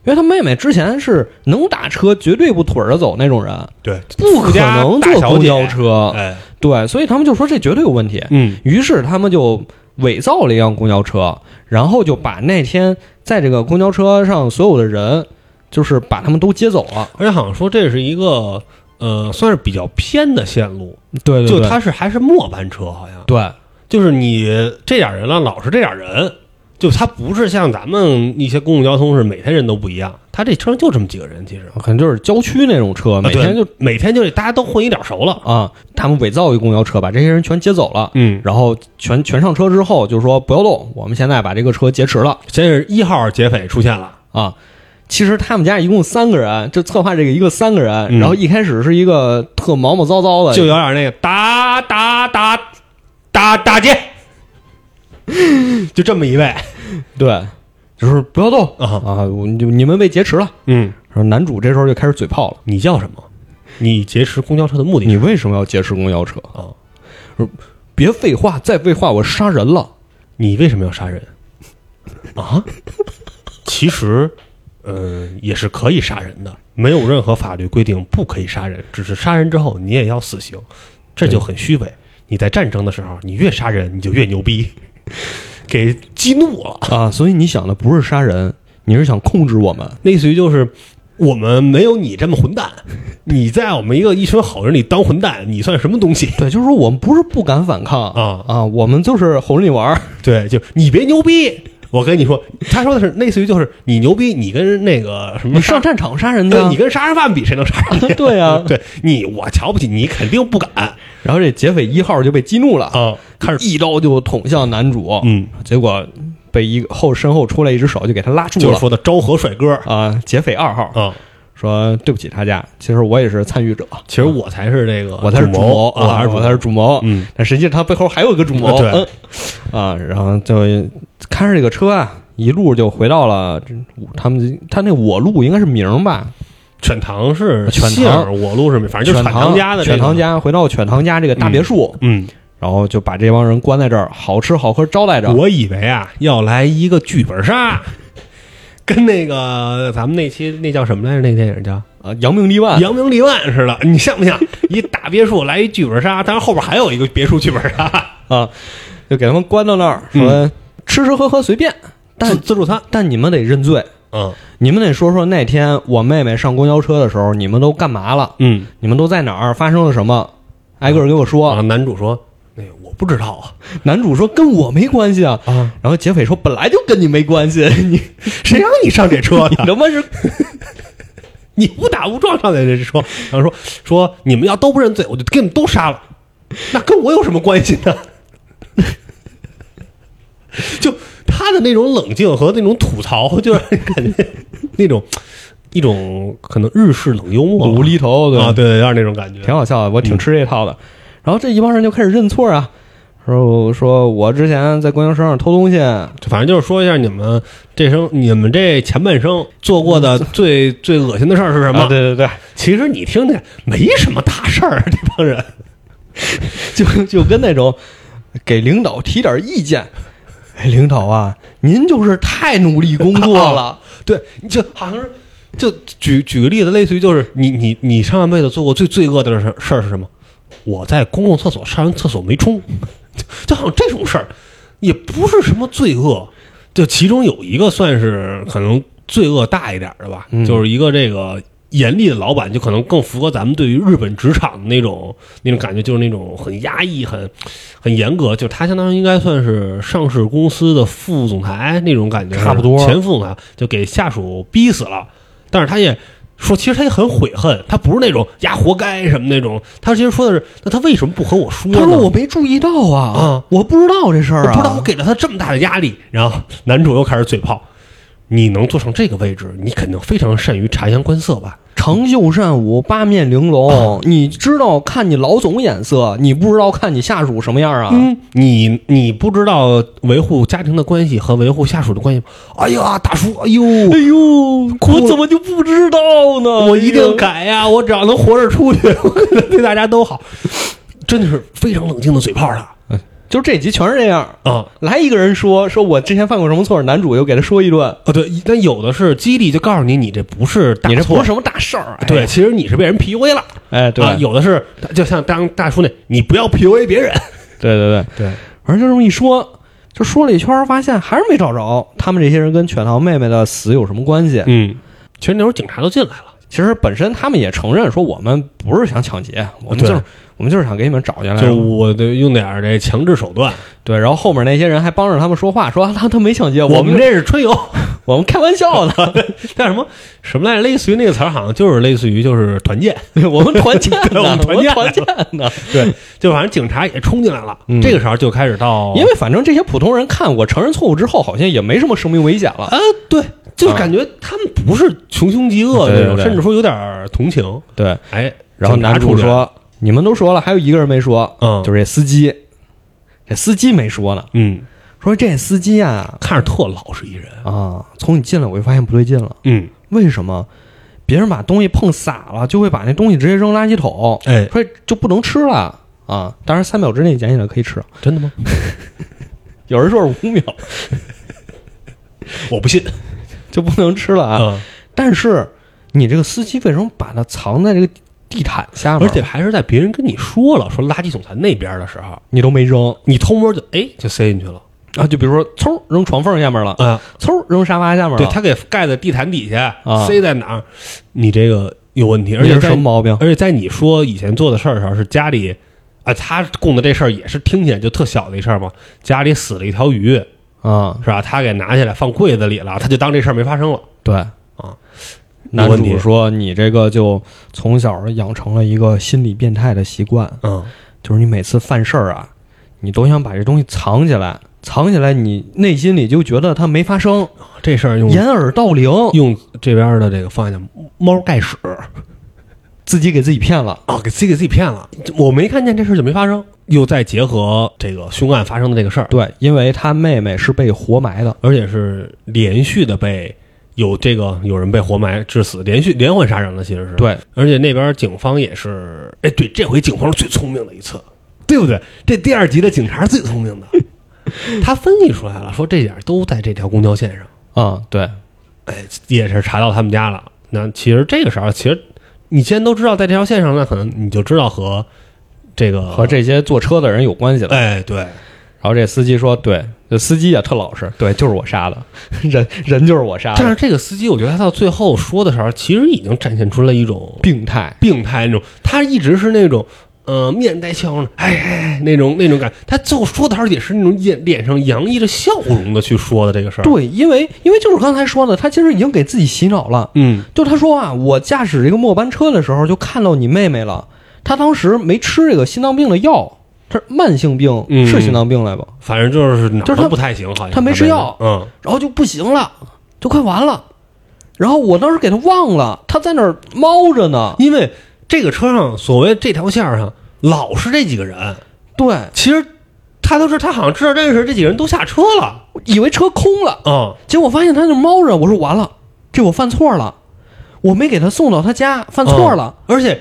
因为他妹妹之前是能打车，绝对不腿着走那种人，对，不可能坐公交车。哎，对，所以他们就说这绝对有问题。嗯于是他们就伪造了一辆公交车，然后就把那天在这个公交车上所有的人，就是把他们都接走了。而且好像说这是一个呃，算是比较偏的线路，对对,对。就它是还是末班车，好像。对。就是你这点人了，老是这点人，就它不是像咱们一些公共交通是每天人都不一样，它这车上就这么几个人，其实。可能就是郊区那种车，每天就啊每天就得大家都混一点熟了，啊，他们伪造一公交车，把这些人全接走了。嗯，然后全全上车之后，就说不要动，我们现在把这个车劫持了。先是一号劫匪出现了，啊。其实他们家一共三个人，就策划这个一个三个人，嗯然后一开始是一个特毛毛躁躁的，就有点那个打打打打打劫，[LAUGHS] 就这么一位，对，就是不要动啊啊，我就你们被劫持了。嗯，然后男主这时候就开始嘴炮了，你叫什么？你劫持公交车的目的你为什么要劫持公交车？啊？别废话，再废话我杀人了。你为什么要杀人 [LAUGHS] 啊？其实，嗯、也是可以杀人的，没有任何法律规定不可以杀人，只是杀人之后你也要死刑，这就很虚伪。你在战争的时候，你越杀人你就越牛逼，给激怒了。啊，所以你想的不是杀人，你是想控制我们。类似于就是我们没有你这么混蛋，你在我们一个一群好人里当混蛋，你算什么东西对，就是说我们不是不敢反抗啊？啊，我们就是哄着你玩儿。对，就你别牛逼。我跟你说，他说的是类似于就是你牛逼，你跟那个什么你上战场杀人对去，你跟杀人犯比，谁能杀人家？[LAUGHS] 对啊对你我瞧不起你，肯定不敢然后这劫匪一号就被激怒了，啊！开始，一刀就捅向男主，嗯，结果被一个后身后出来一只手就给他拉住了就是。说的昭和帅哥啊，劫匪二号啊。说对不起他家，其实我也是参与者，其实我才是这个，我才是主谋啊，我才是主谋。嗯，但实际上他背后还有一个主谋，对嗯啊，然后就开着这个车啊，一路就回到了这他们他那我路应该是名吧，犬堂是犬堂我路是，反正就是犬犬堂家的这个。犬堂，家，回到犬堂家这个大别墅，嗯，然后就把这帮人关在这儿，好吃好喝招待着。我以为啊要来一个剧本杀，跟那个咱们那期那叫什么来着？那个电影叫？啊，扬名立万《扬名立万》似的，你像不像？一大别墅来一剧本杀，当然后边还有一个别墅剧本杀，[LAUGHS] 啊，就给他们关到那儿，嗯。说吃吃喝喝随便，但自自助餐，但你们得认罪，嗯你们得说说那天我妹妹上公交车的时候，你们都干嘛了？嗯。你们都在哪儿？发生了什么？挨个儿给我说。啊，男主说：“那个我不知道啊男主说跟我没关系啊。啊，然后劫匪说本来就跟你没关系，[LAUGHS] 你谁让你上这车你的？他妈是 [LAUGHS] 你误打误撞上的这车。”然后说：“说你们要都不认罪，我就给你们都杀了。那跟我有什么关系呢？” [LAUGHS] 就他的那种冷静和那种吐槽，[LAUGHS] 就让人感觉那种一种可能日式冷幽默无厘头，对啊，对对，有点那种感觉。挺好笑的，我挺吃这套的。然后这一帮人就开始认错啊，说说我之前在公交车上偷东西，反正就是说一下你们这生你们这前半生做过的最最恶心的事儿是什么？啊，对对对，其实你听听，没什么大事儿啊，[LAUGHS] 这帮人。就就跟那种给领导提点意见，哎，领导啊，您就是太努力工作了，[LAUGHS] 对，你就好像是，就举举个例子，类似于就是你你你上半辈子做过最罪恶的事事儿是什么？我在公共厕所上完厕所没冲，[LAUGHS] 就就好像这种事儿，也不是什么罪恶。就其中有一个算是可能罪恶大一点的吧，嗯就是一个这个严厉的老板，就可能更符合咱们对于日本职场的那种那种感觉，就是那种很压抑、很很严格。就他相当于应该算是上市公司的副总裁那种感觉，差不多前副总裁就给下属逼死了，但是他也。说，其实他也很悔恨，他不是那种呀活该什么那种，他其实说的是，那他为什么不和我说呢？他说我没注意到啊，啊我不知道这事儿啊，我不知道我给了他这么大的压力，然后男主又开始嘴炮，你能坐上这个位置，你肯定非常善于察言观色吧？长袖善舞，八面玲珑。你知道看你老总眼色，你不知道看你下属什么样啊？嗯，你你不知道维护家庭的关系和维护下属的关系吗？哎呀，大叔，哎呦，哎呦，我怎么就不知道呢？我一定改呀！我只要能活着出去，我可能对大家都好。真的是非常冷静的嘴炮他。就这集全是这样。啊来一个人说说我之前犯过什么错，男主又给他说一顿，啊，对，但有的是激励，就告诉你你这不是大错你这不是什么大事儿。哎对，，其实你是被人 PUA 了。哎，对，啊，有的是就像当大叔那，你不要 PUA 别人。[LAUGHS] 对对对，对，反正就这么一说，就说了一圈，发现还是没找着他们这些人跟犬桃妹妹的死有什么关系。嗯，其实那时候警察都进来了。其实本身他们也承认说，我们不是想抢劫，我们就是我们就是想给你们找下来。就是我得用点这强制手段，对，然后后面那些人还帮着他们说话，说啊他他没抢劫，我们们这是春游，[LAUGHS] 我们开玩笑的，[LAUGHS] 叫什么什么来着？类似于那个词儿，好像就是类似于就是团建，我们团建呢，[LAUGHS] 我们团建团建呢。对，就反正警察也冲进来了。嗯这个时候就开始到，因为反正这些普通人看我承认错误之后，好像也没什么生命危险了。啊，对，就感觉他们不是穷凶极恶的那种，甚至说有点儿同情。对，哎，然后男主说：“你们都说了，还有一个人没说，嗯，就是这司机。这司机没说呢，嗯，说这司机啊看着特老实一人，啊，从你进来我就发现不对劲了。嗯，为什么？别人把东西碰洒了，就会把那东西直接扔垃圾桶，哎，说就不能吃了啊！当然三秒之内捡起来可以吃，真的吗？[LAUGHS] 有人说是五秒我不信 [LAUGHS] 就不能吃了啊。啊！但是你这个司机为什么把它藏在这个地毯下面？而且还是在别人跟你说了说垃圾总在那边的时候，你都没扔你偷摸就哎就塞进去了啊！就比如说，嗖扔床缝下面了，嗯！嗖扔沙发下面了，对他给盖在地毯底下，啊塞在哪儿？你这个有问题，而且什么毛病？而且在你说以前做的事儿的时候，是家里啊，他供的这事儿也是听起来就特小的一事儿嘛。家里死了一条鱼，啊，是吧？他给拿起来放柜子里了，他就当这事儿没发生了。对啊，男主说你这个就从小养成了一个心理变态的习惯，嗯，就是你每次犯事儿啊，你都想把这东西藏起来，藏起来，你内心里就觉得它没发生，这事儿用掩耳盗铃，用这边的这个方言叫猫盖屎自己给自己骗了。啊，给自己给自己骗了。我没看见这事儿就没发生，又再结合这个凶案发生的这个事儿，对，因为他妹妹是被活埋的，而且是连续的被有这个有人被活埋致死，连续连环杀人了，其实是。对，而且那边警方也是，哎，对，这回警方是最聪明的一次，对不对？这第二集的警察是最聪明的，[LAUGHS] 他分析出来了，说这点都在这条公交线上，啊、对，哎，也是查到他们家了。那其实这个时候，其实你既然都知道在这条线上，那可能你就知道和这个和这些坐车的人有关系了。哎，对，然后这司机说：“对，这司机也特老实，对，就是我杀的，人人就是我杀的，但是这个司机，我觉得他到最后说的时候，其实已经展现出了一种病态。病态那种，他一直是那种。呃，面带笑容，哎哎哎，那种那种感，他最后说的时候也是那种脸脸上洋溢着笑容的去说的这个事儿。对，因为因为就是刚才说的，他其实已经给自己洗脑了。嗯，就他说啊，我驾驶这个末班车的时候就看到你妹妹了，她当时没吃这个心脏病的药，她是慢性病，嗯是心脏病来吧？反正就是哪就是他儿都不太行，好像他没吃药嗯，然后就不行了，就快完了。然后我当时给他忘了，他在那儿猫着呢。因为这个车上所谓这条线上老是这几个人，对，其实他都是他好像知道认识这几个人都下车了，以为车空了，嗯，结果发现他在那儿猫着。我说完了，这我犯错了，我没给他送到他家，犯错了。而且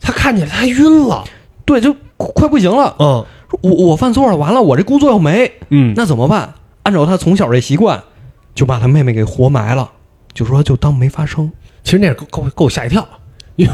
他看起来他晕了，对，就快快不行了。嗯我我犯错了，完了，我这工作要没，嗯，那怎么办？按照他从小这习惯，就把他妹妹给活埋了，就说就当没发生。其实那样够够够吓一跳，因为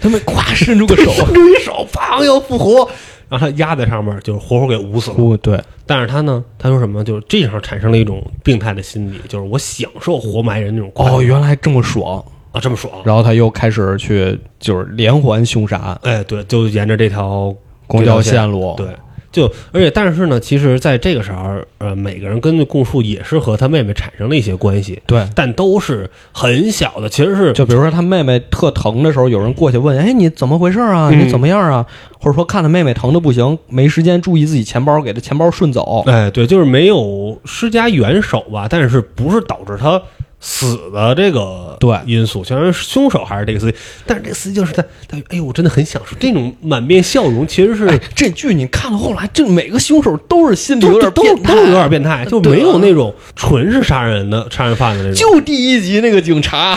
他们 [LAUGHS] 咵伸出个手，伸出一手，砰要复活，然后他压在上面，就是活活给捂死了。对，但是他呢，他说什么？就是这时候产生了一种病态的心理，就是我享受活埋人那种快哦，原来这么爽。啊这么爽。然后他又开始去就是连环凶杀案，哎，对，就沿着这条公交线路。对，就而且但是呢，其实在这个时候，呃，每个人根据供述也是和他妹妹产生了一些关系，对，但都是很小的，其实是就比如说他妹妹特疼的时候，有人过去问：“哎，你怎么回事啊？嗯你怎么样啊？”或者说看他妹妹疼的不行，没时间注意自己钱包，给他钱包顺走。哎，对，就是没有施加援手吧，但是不是导致他死的这个对因素，虽然凶手还是这个司机，但是这个司机就是他他哎呦，我真的很享受这种满面笑容，其实是哎，这剧你看了后来，这每个凶手都是心里有点都变态，都有点变态，就没有那种纯是杀人的杀人犯的那种。就第一集那个警察，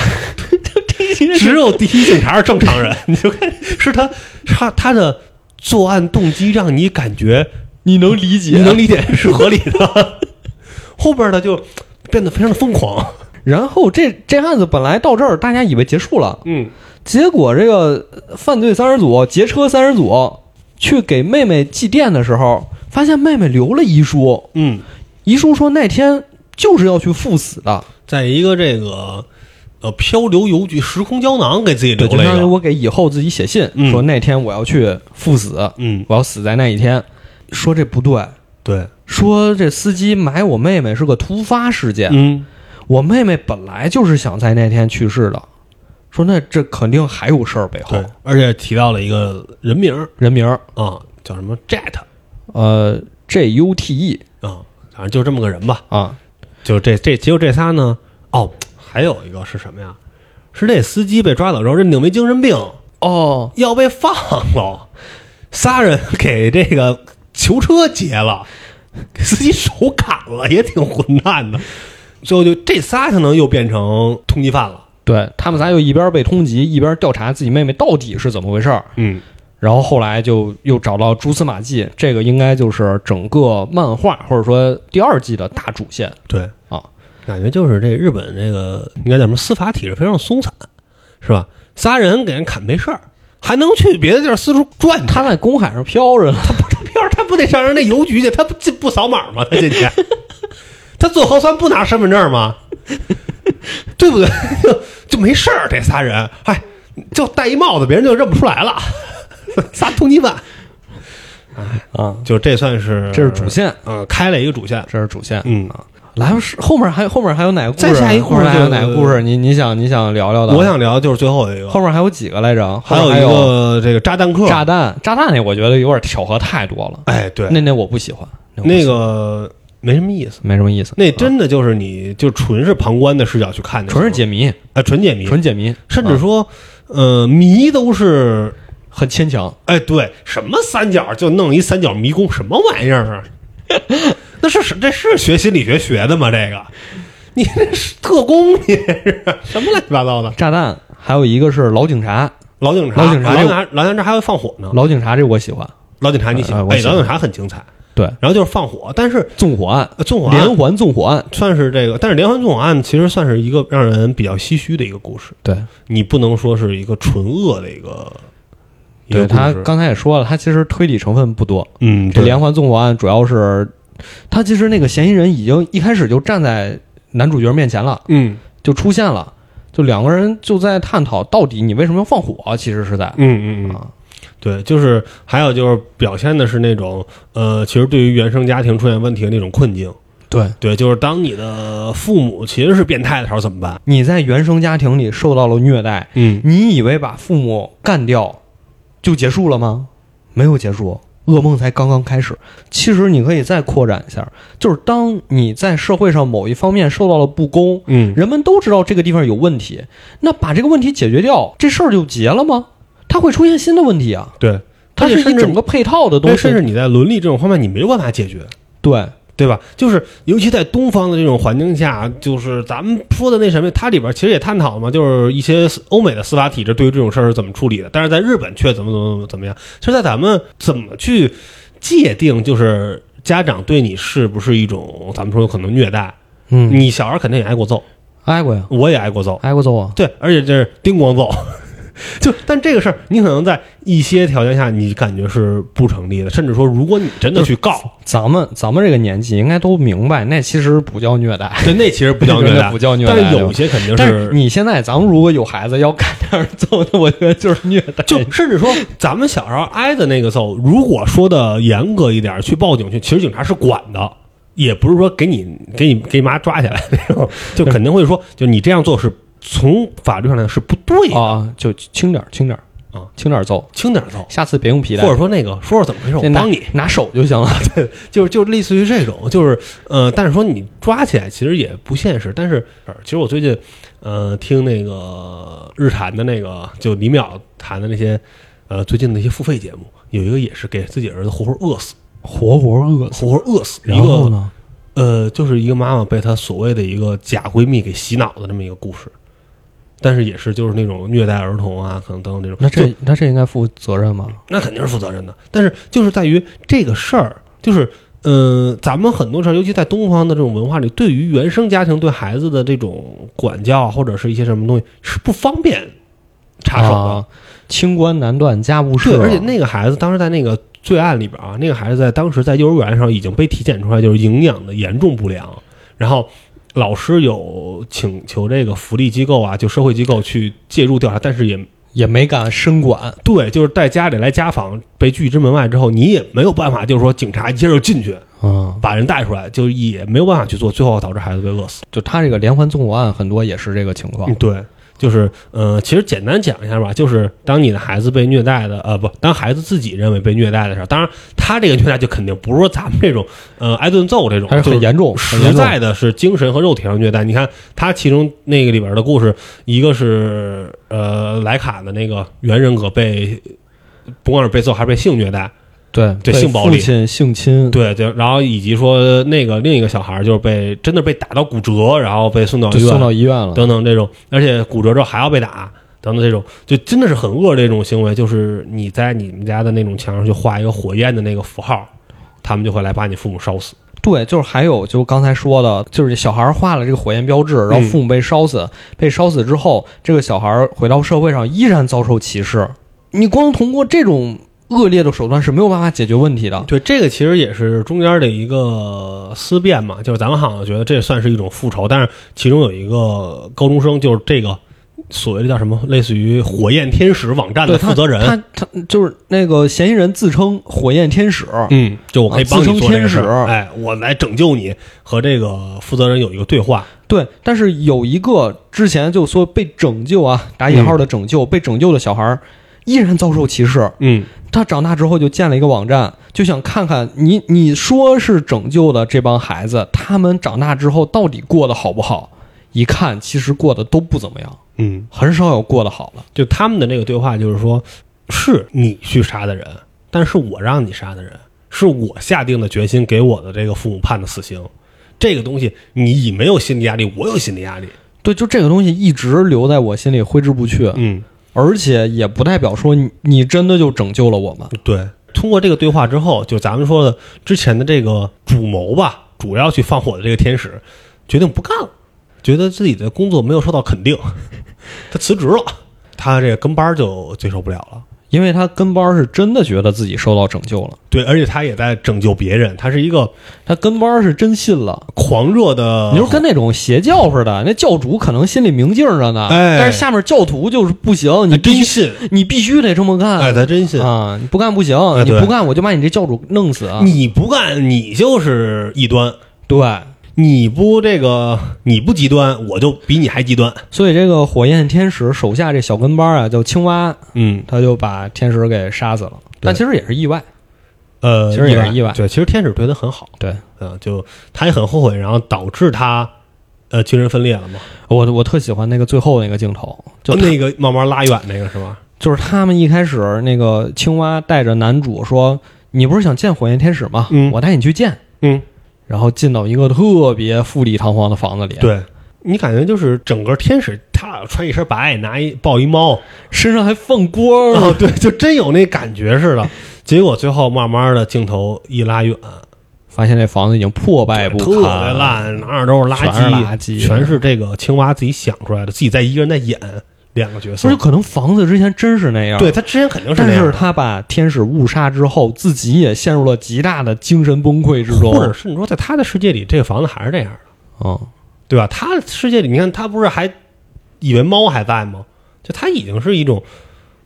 就第一集只有第一警察是正常人，[LAUGHS] 你就看是他他他的作案动机让你感觉你能理解？你能理解是合理的。[LAUGHS] 后边的就变得非常的疯狂。然后这这案子本来到这儿，大家以为结束了，嗯。结果这个犯罪三人组、劫车三人组去给妹妹祭奠的时候，发现妹妹留了遗书，嗯，遗书说那天就是要去赴死的，在一个这个呃漂流邮局时空胶囊给自己留了一个。我给以后自己写信，嗯。说那天我要去赴死，嗯，我要死在那一天。说这不对，对，说这司机埋我妹妹是个突发事件，嗯我妹妹本来就是想在那天去世的。说那这肯定还有事儿背后对，而且提到了一个人名儿人名儿，啊，叫什么 Jet 呃，J U T E 啊，反正就这么个人吧。啊，就这这结果这仨呢，哦，还有一个是什么呀？是那司机被抓走之后认定为精神病，哦，要被放了，仨人给这个囚车劫了，给司机手砍了，也挺混蛋的。最后就这仨可能又变成通缉犯了。对他们仨又一边被通缉，一边调查自己妹妹到底是怎么回事儿。嗯，然后后来就又找到蛛丝马迹，这个应该就是整个漫画或者说第二季的大主线。对啊，感觉就是这日本这个应该叫什么司法体制非常松散，是吧？仨人给人砍没事儿，还能去别的地儿四处转去。他在公海上飘着呢，票他不得上人那邮局去？他不进不扫码吗？他进去，[LAUGHS] 他做核酸不拿身份证吗？[LAUGHS] 对不对？就 [LAUGHS] 就没事儿，这仨人，哎，就戴一帽子，别人就认不出来了。[LAUGHS] 仨通缉犯，啊，就这算是这是主线，呃，开了一个主线。这是主线。嗯，来，是后面还后面还有哪个故事啊？再下一故事后面还有哪个故事？你你想你想聊聊的？我想聊就是最后一个，后面还有几个来着？还有一个这个炸弹客，炸弹，炸弹那我觉得有点巧合太多了。哎，对，那那我不喜欢，那个没什么意思。没什么意思。那真的就是你就纯是旁观的视角去看的，纯是解谜，哎，纯解谜，纯解谜，啊甚至说，呃，谜都是，很牵强。哎，对，什么三角就弄一三角迷宫，什么玩意儿啊？[LAUGHS] 那是这是学心理学学的吗？这个，你这是特工，你这是什么乱七八糟的？炸弹，还有一个是老警察，老警察，老警察老警察，老警察还会放火呢。老警察这我喜欢。老警察你喜欢？哎，老警察很精彩。对，然后就是放火，但是纵火案，呃纵火案。连环纵火案，算是这个，但是连环纵火案其实算是一个让人比较唏嘘的一个故事。对，你不能说是一个纯恶的一个，对他刚才也说了，他其实推理成分不多。嗯，这连环纵火案主要是，他其实那个嫌疑人已经一开始就站在男主角面前了，嗯。就出现了，就两个人就在探讨到底你为什么要放火，其实是在。嗯嗯嗯，啊，对，就是还有就是表现的是那种呃，其实对于原生家庭出现问题的那种困境。对，对，就是当你的父母其实是变态的时候怎么办？你在原生家庭里受到了虐待，嗯你以为把父母干掉就结束了吗？没有结束，噩梦才刚刚开始。其实你可以再扩展一下，就是当你在社会上某一方面受到了不公，嗯，人们都知道这个地方有问题，那把这个问题解决掉，这事儿就结了吗？它会出现新的问题啊，对，它是一整个配套的东西。甚至你在伦理这种方面你没有办法解决。对，对吧？就是尤其在东方的这种环境下，就是咱们说的那什么，它里边其实也探讨了嘛，就是一些欧美的司法体制对于这种事儿是怎么处理的，但是在日本却怎么怎么怎么怎么样。其实，在咱们怎么去界定，就是家长对你是不是一种咱们说有可能虐待？嗯，你小孩肯定也挨过揍，挨过呀，我也挨过揍，挨过揍啊。对，而且这是叮咣揍。[LAUGHS] 就但这个事儿，你可能在一些条件下，你感觉是不成立的，甚至说，如果你真的去告，咱们咱们这个年纪应该都明白，那其实不叫虐待，对，那其实不叫 [LAUGHS] 虐待，不叫虐待但是有些肯定但是你现在咱们如果有孩子要干点儿揍，那我觉得就是虐待。就甚至说，咱们小时候挨的那个揍，如果说的严格一点，去报警去，其实警察是管的，也不是说给你给你给你妈抓起来那种，就肯定会说，就你这样做是从法律上来是不对的，啊，就轻点儿轻点儿啊，轻点儿揍，轻点揍，下次别用皮带，或者说那个说说怎么回事，我帮你，拿手就行了。[LAUGHS] 对就是就类似于这种，就是呃，但是说你抓起来其实也不现实。但是呃其实我最近呃听那个日坛的那个就李淼谈的那些呃最近的一些付费节目，有一个也是给自己儿子活活饿死，活活饿死。活活饿死。一个然后呢？呃，就是一个妈妈被她所谓的一个假闺蜜给洗脑的这么一个故事。但是也是就是那种虐待儿童啊，可能等等这种，那这那这应该负责任吗？那肯定是负责任的。但是就是在于这个事儿，就是。嗯，咱们很多事儿，尤其在东方的这种文化里，对于原生家庭对孩子的这种管教，或者是一些什么东西，是不方便插手的。啊，清官难断家务事。对，而且那个孩子当时在那个罪案里边啊，那个孩子在当时在幼儿园上已经被体检出来就是营养的严重不良，然后老师有请求这个福利机构啊，就社会机构去介入调查，但是也也没敢深管。对，就是带家里来家访被拒之门外之后，你也没有办法，就是说警察一下就进去啊，把人带出来，就也没有办法去做，最后导致孩子被饿死。就他这个连环纵火案很多也是这个情况嗯，。对，就是呃，其实简单讲一下吧，就是当你的孩子被虐待的，呃，不，当孩子自己认为被虐待的时候，当然他这个虐待就肯定不是说咱们这种呃挨顿揍这种，还是很严重，很实。在的是精神和肉体上虐待。你看他其中那个里边的故事，一个是呃莱卡的那个原人格被不光是被揍，还是被性虐待。对对性暴力父亲性侵，对对，然后以及说那个另一个小孩就是被真的被打到骨折，然后被送到医院送到医院了。等等这种，而且骨折之后还要被打等等这种，就真的是很恶的这种行为。就是你在你们家的那种墙上去画一个火焰的那个符号，他们就会来把你父母烧死。对，就是还有就刚才说的，就是小孩画了这个火焰标志，然后嗯父母被烧死，被烧死之后，这个小孩回到社会上依然遭受歧视。你光通过这种恶劣的手段是没有办法解决问题的。对，这个其实也是中间的一个思辨嘛，就是咱们好像觉得这算是一种复仇，但是其中有一个高中生，就是这个所谓的叫什么，类似于火焰天使网站的负责人，他他就是那个嫌疑人自称火焰天使，嗯，就我可以帮你做这个事天使。儿，哎，我来拯救你，和这个负责人有一个对话，对，但是有一个之前就说被拯救啊，打引号的拯救，被拯救的小孩依然遭受歧视。嗯，他长大之后就建了一个网站，就想看看你你说是拯救的这帮孩子，他们长大之后到底过得好不好？一看，其实过得都不怎么样，嗯，很少有过得好的。就他们的那个对话就是说，是你去杀的人，但是我让你杀的人，是我下定的决心给我的这个父母判的死刑。这个东西你没有心理压力，我有心理压力。对，就这个东西一直留在我心里挥之不去，嗯，而且也不代表说你你真的就拯救了我们。对。通过这个对话之后，就咱们说的之前的这个主谋吧，主要去放火的这个天使，决定不干了，觉得自己的工作没有受到肯定，[LAUGHS] 他辞职了。他这个跟班就接受不了了。因为他跟班是真的觉得自己受到拯救了，对，而且他也在拯救别人，他是一个他跟班是真信了。狂热的，你说跟那种邪教似的，那教主可能心里明镜着呢，哎但是下面教徒就是不行，你真信，你必须得这么干，哎，他真信。啊，你不干不行，哎你不干我就把你这教主弄死啊！你不干，你就是异端；对，你不这个，你不极端，我就比你还极端。所以这个火焰天使手下这小跟班啊，叫青蛙，嗯，他就把天使给杀死了，但其实也是意外。呃，其实也是意外对，其实天使对他很好，对嗯、就他也很后悔，然后导致他呃精神分裂了嘛。我我特喜欢那个最后那个镜头，就他那个慢慢拉远那个是吧？就是他们一开始那个青蛙带着男主说：“你不是想见火焰天使吗？嗯我带你去见。”嗯，然后进到一个特别富丽堂皇的房子里，，对。你感觉就是整个天使，他穿一身白，拿一抱一猫，身上还放光，哦，对，就真有那感觉似的。结果最后慢慢的镜头一拉远，发现这房子已经破败不堪，特别烂，哪儿都是垃圾，全是垃圾。全是这个青蛙自己想出来的，自己在一个人在演两个角色不是，。可能房子之前真是那样，对他之前肯定是但那样但，是他把天使误杀之后，自己也陷入了极大的精神崩溃之中。或者是你说在他的世界里，这个房子还是这样的，嗯，对吧？他的世界里，你看他不是还以为猫还在吗？就他已经是一种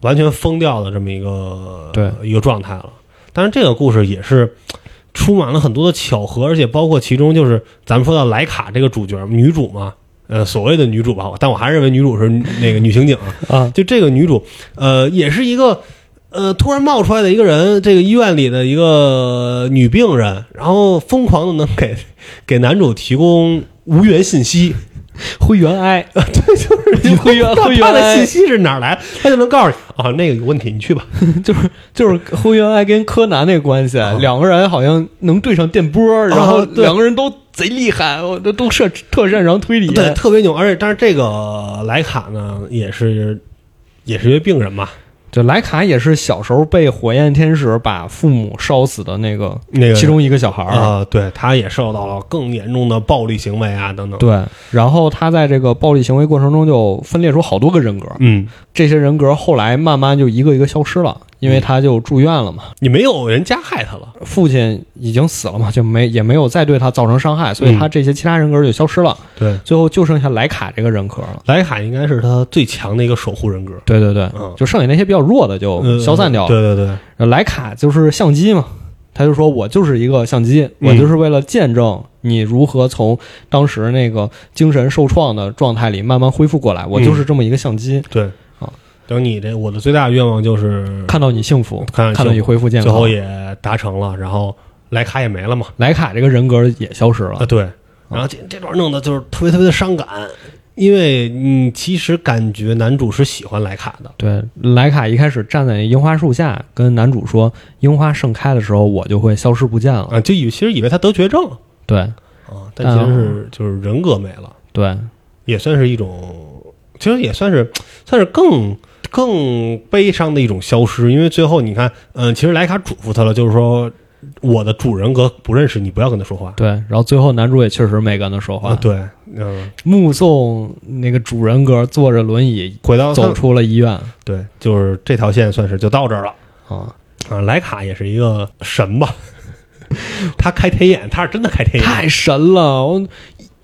完全疯掉的这么一个对一个状态了。当然，这个故事也是充满了很多的巧合，而且包括其中就是咱们说到莱卡这个主角女主嘛，呃，所谓的女主吧，但我还是认为女主是那个女刑警啊。[LAUGHS] 啊，就这个女主，呃，也是一个呃突然冒出来的一个人，这个医院里的一个女病人，然后疯狂的能给给男主提供无源信息，灰原哀，[LAUGHS] 对，就是你灰原他灰原他的信，息是哪儿来，他就能告诉你啊，那个有问题，你去吧。[LAUGHS] 就是就是灰原哀跟柯南那个关系，两个人好像能对上电波，然后两个人都贼厉害，我都都设特擅长推理。对，特别牛，而且但是这个莱卡呢，也是也是一位病人嘛，就莱卡也是小时候被火焰天使把父母烧死的那个那个其中一个小孩儿。啊、对，他也受到了更严重的暴力行为啊等等。，对，然后他在这个暴力行为过程中就分裂出好多个人格，嗯，这些人格后来慢慢就一个一个消失了，因为他就住院了嘛。你没有人加害他了。父亲已经死了嘛，就没也没有再对他造成伤害，所以他这些其他人格就消失了，对，最后就剩下莱卡这个人格了。莱卡应该是他最强的一个守护人格，对对对，嗯。就剩下那些比较弱的就呃消散掉了。对对对，莱卡就是相机嘛，他就说我就是一个相机，嗯。我就是为了见证你如何从当时那个精神受创的状态里慢慢恢复过来，我就是这么一个相机，对。啊。等你这，我的最大愿望就是看到你幸福，看到你看到你恢复健康。最后也达成了，然后莱卡也没了嘛。莱卡这个人格也消失啊，了，对。然后这这段弄的就是特别特别的伤感，因为你其实感觉男主是喜欢莱卡的，对，莱卡一开始站在樱花树下，跟男主说：“樱花盛开的时候，我就会消失不见了。啊，就以为其实以为他得绝症了对啊，但其实是就是人格没了，对也算是一种，其实也算是算是更更悲伤的一种消失，因为最后你看，嗯、其实莱卡嘱咐他了，就是说我的主人格不认识你，不要跟他说话。对，然后最后男主也确实没跟他说话，啊，对，嗯、目送那个主人格坐着轮椅回到走出了医院对，就是这条线算是就到这儿了啊。啊。莱卡也是一个神吧，[LAUGHS] 他开天眼，他是真的开天眼太神了！我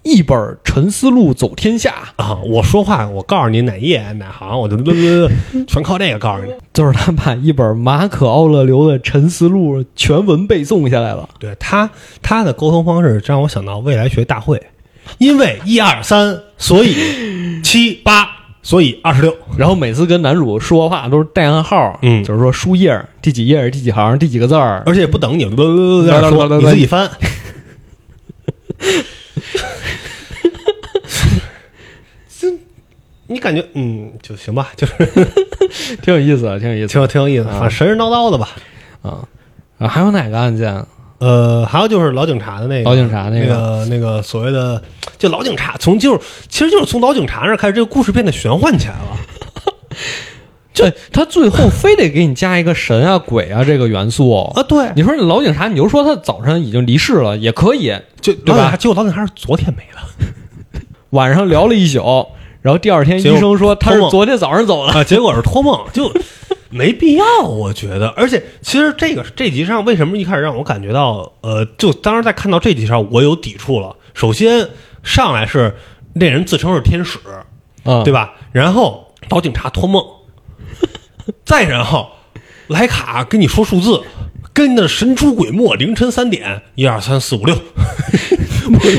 一本《沉思录》走天下，啊！我说话，我告诉你哪页哪行，我就全靠这个告诉你。就是他把一本马可·奥勒留的《沉思录》全文背诵下来了。对他他的沟通方式让我想到未来学大会，因为一二三，所以 [LAUGHS] 七八，所以二十六。然后每次跟男主说话都是带暗号，嗯就是说书页第几页、第几行、第几个字儿。而且不等你在那 [LAUGHS] 说，你自己翻。[LAUGHS] 你感觉嗯就行吧，[LAUGHS] 就是 [LAUGHS] 挺有意思的，挺有意思挺有挺有意思，反正神神叨叨的吧。啊。啊，还有哪个案件？呃，还有就是老警察的那个老警察那那个个那个所谓的，就老警察从就是其实就是从老警察那儿开始，这个故事变得玄幻起来了。[LAUGHS] 这他最后非得给你加一个神啊、鬼啊这个元素啊，对，你说那老警察，你就说他早晨已经离世了，也可以，就对吧结果老警察是昨天没了晚上聊了一宿，然后第二天医生说他是昨天早上走的。啊，结果是托梦，就没必要，我觉得。而且其实这个这集上为什么一开始让我感觉到，呃，就当时在看到这集上，我有抵触了。首先上来是那人自称是天使，嗯，对吧？然后找警察托梦，再然后莱卡跟你说数字，跟那神出鬼没，凌晨三点，一二三四五六 [LAUGHS]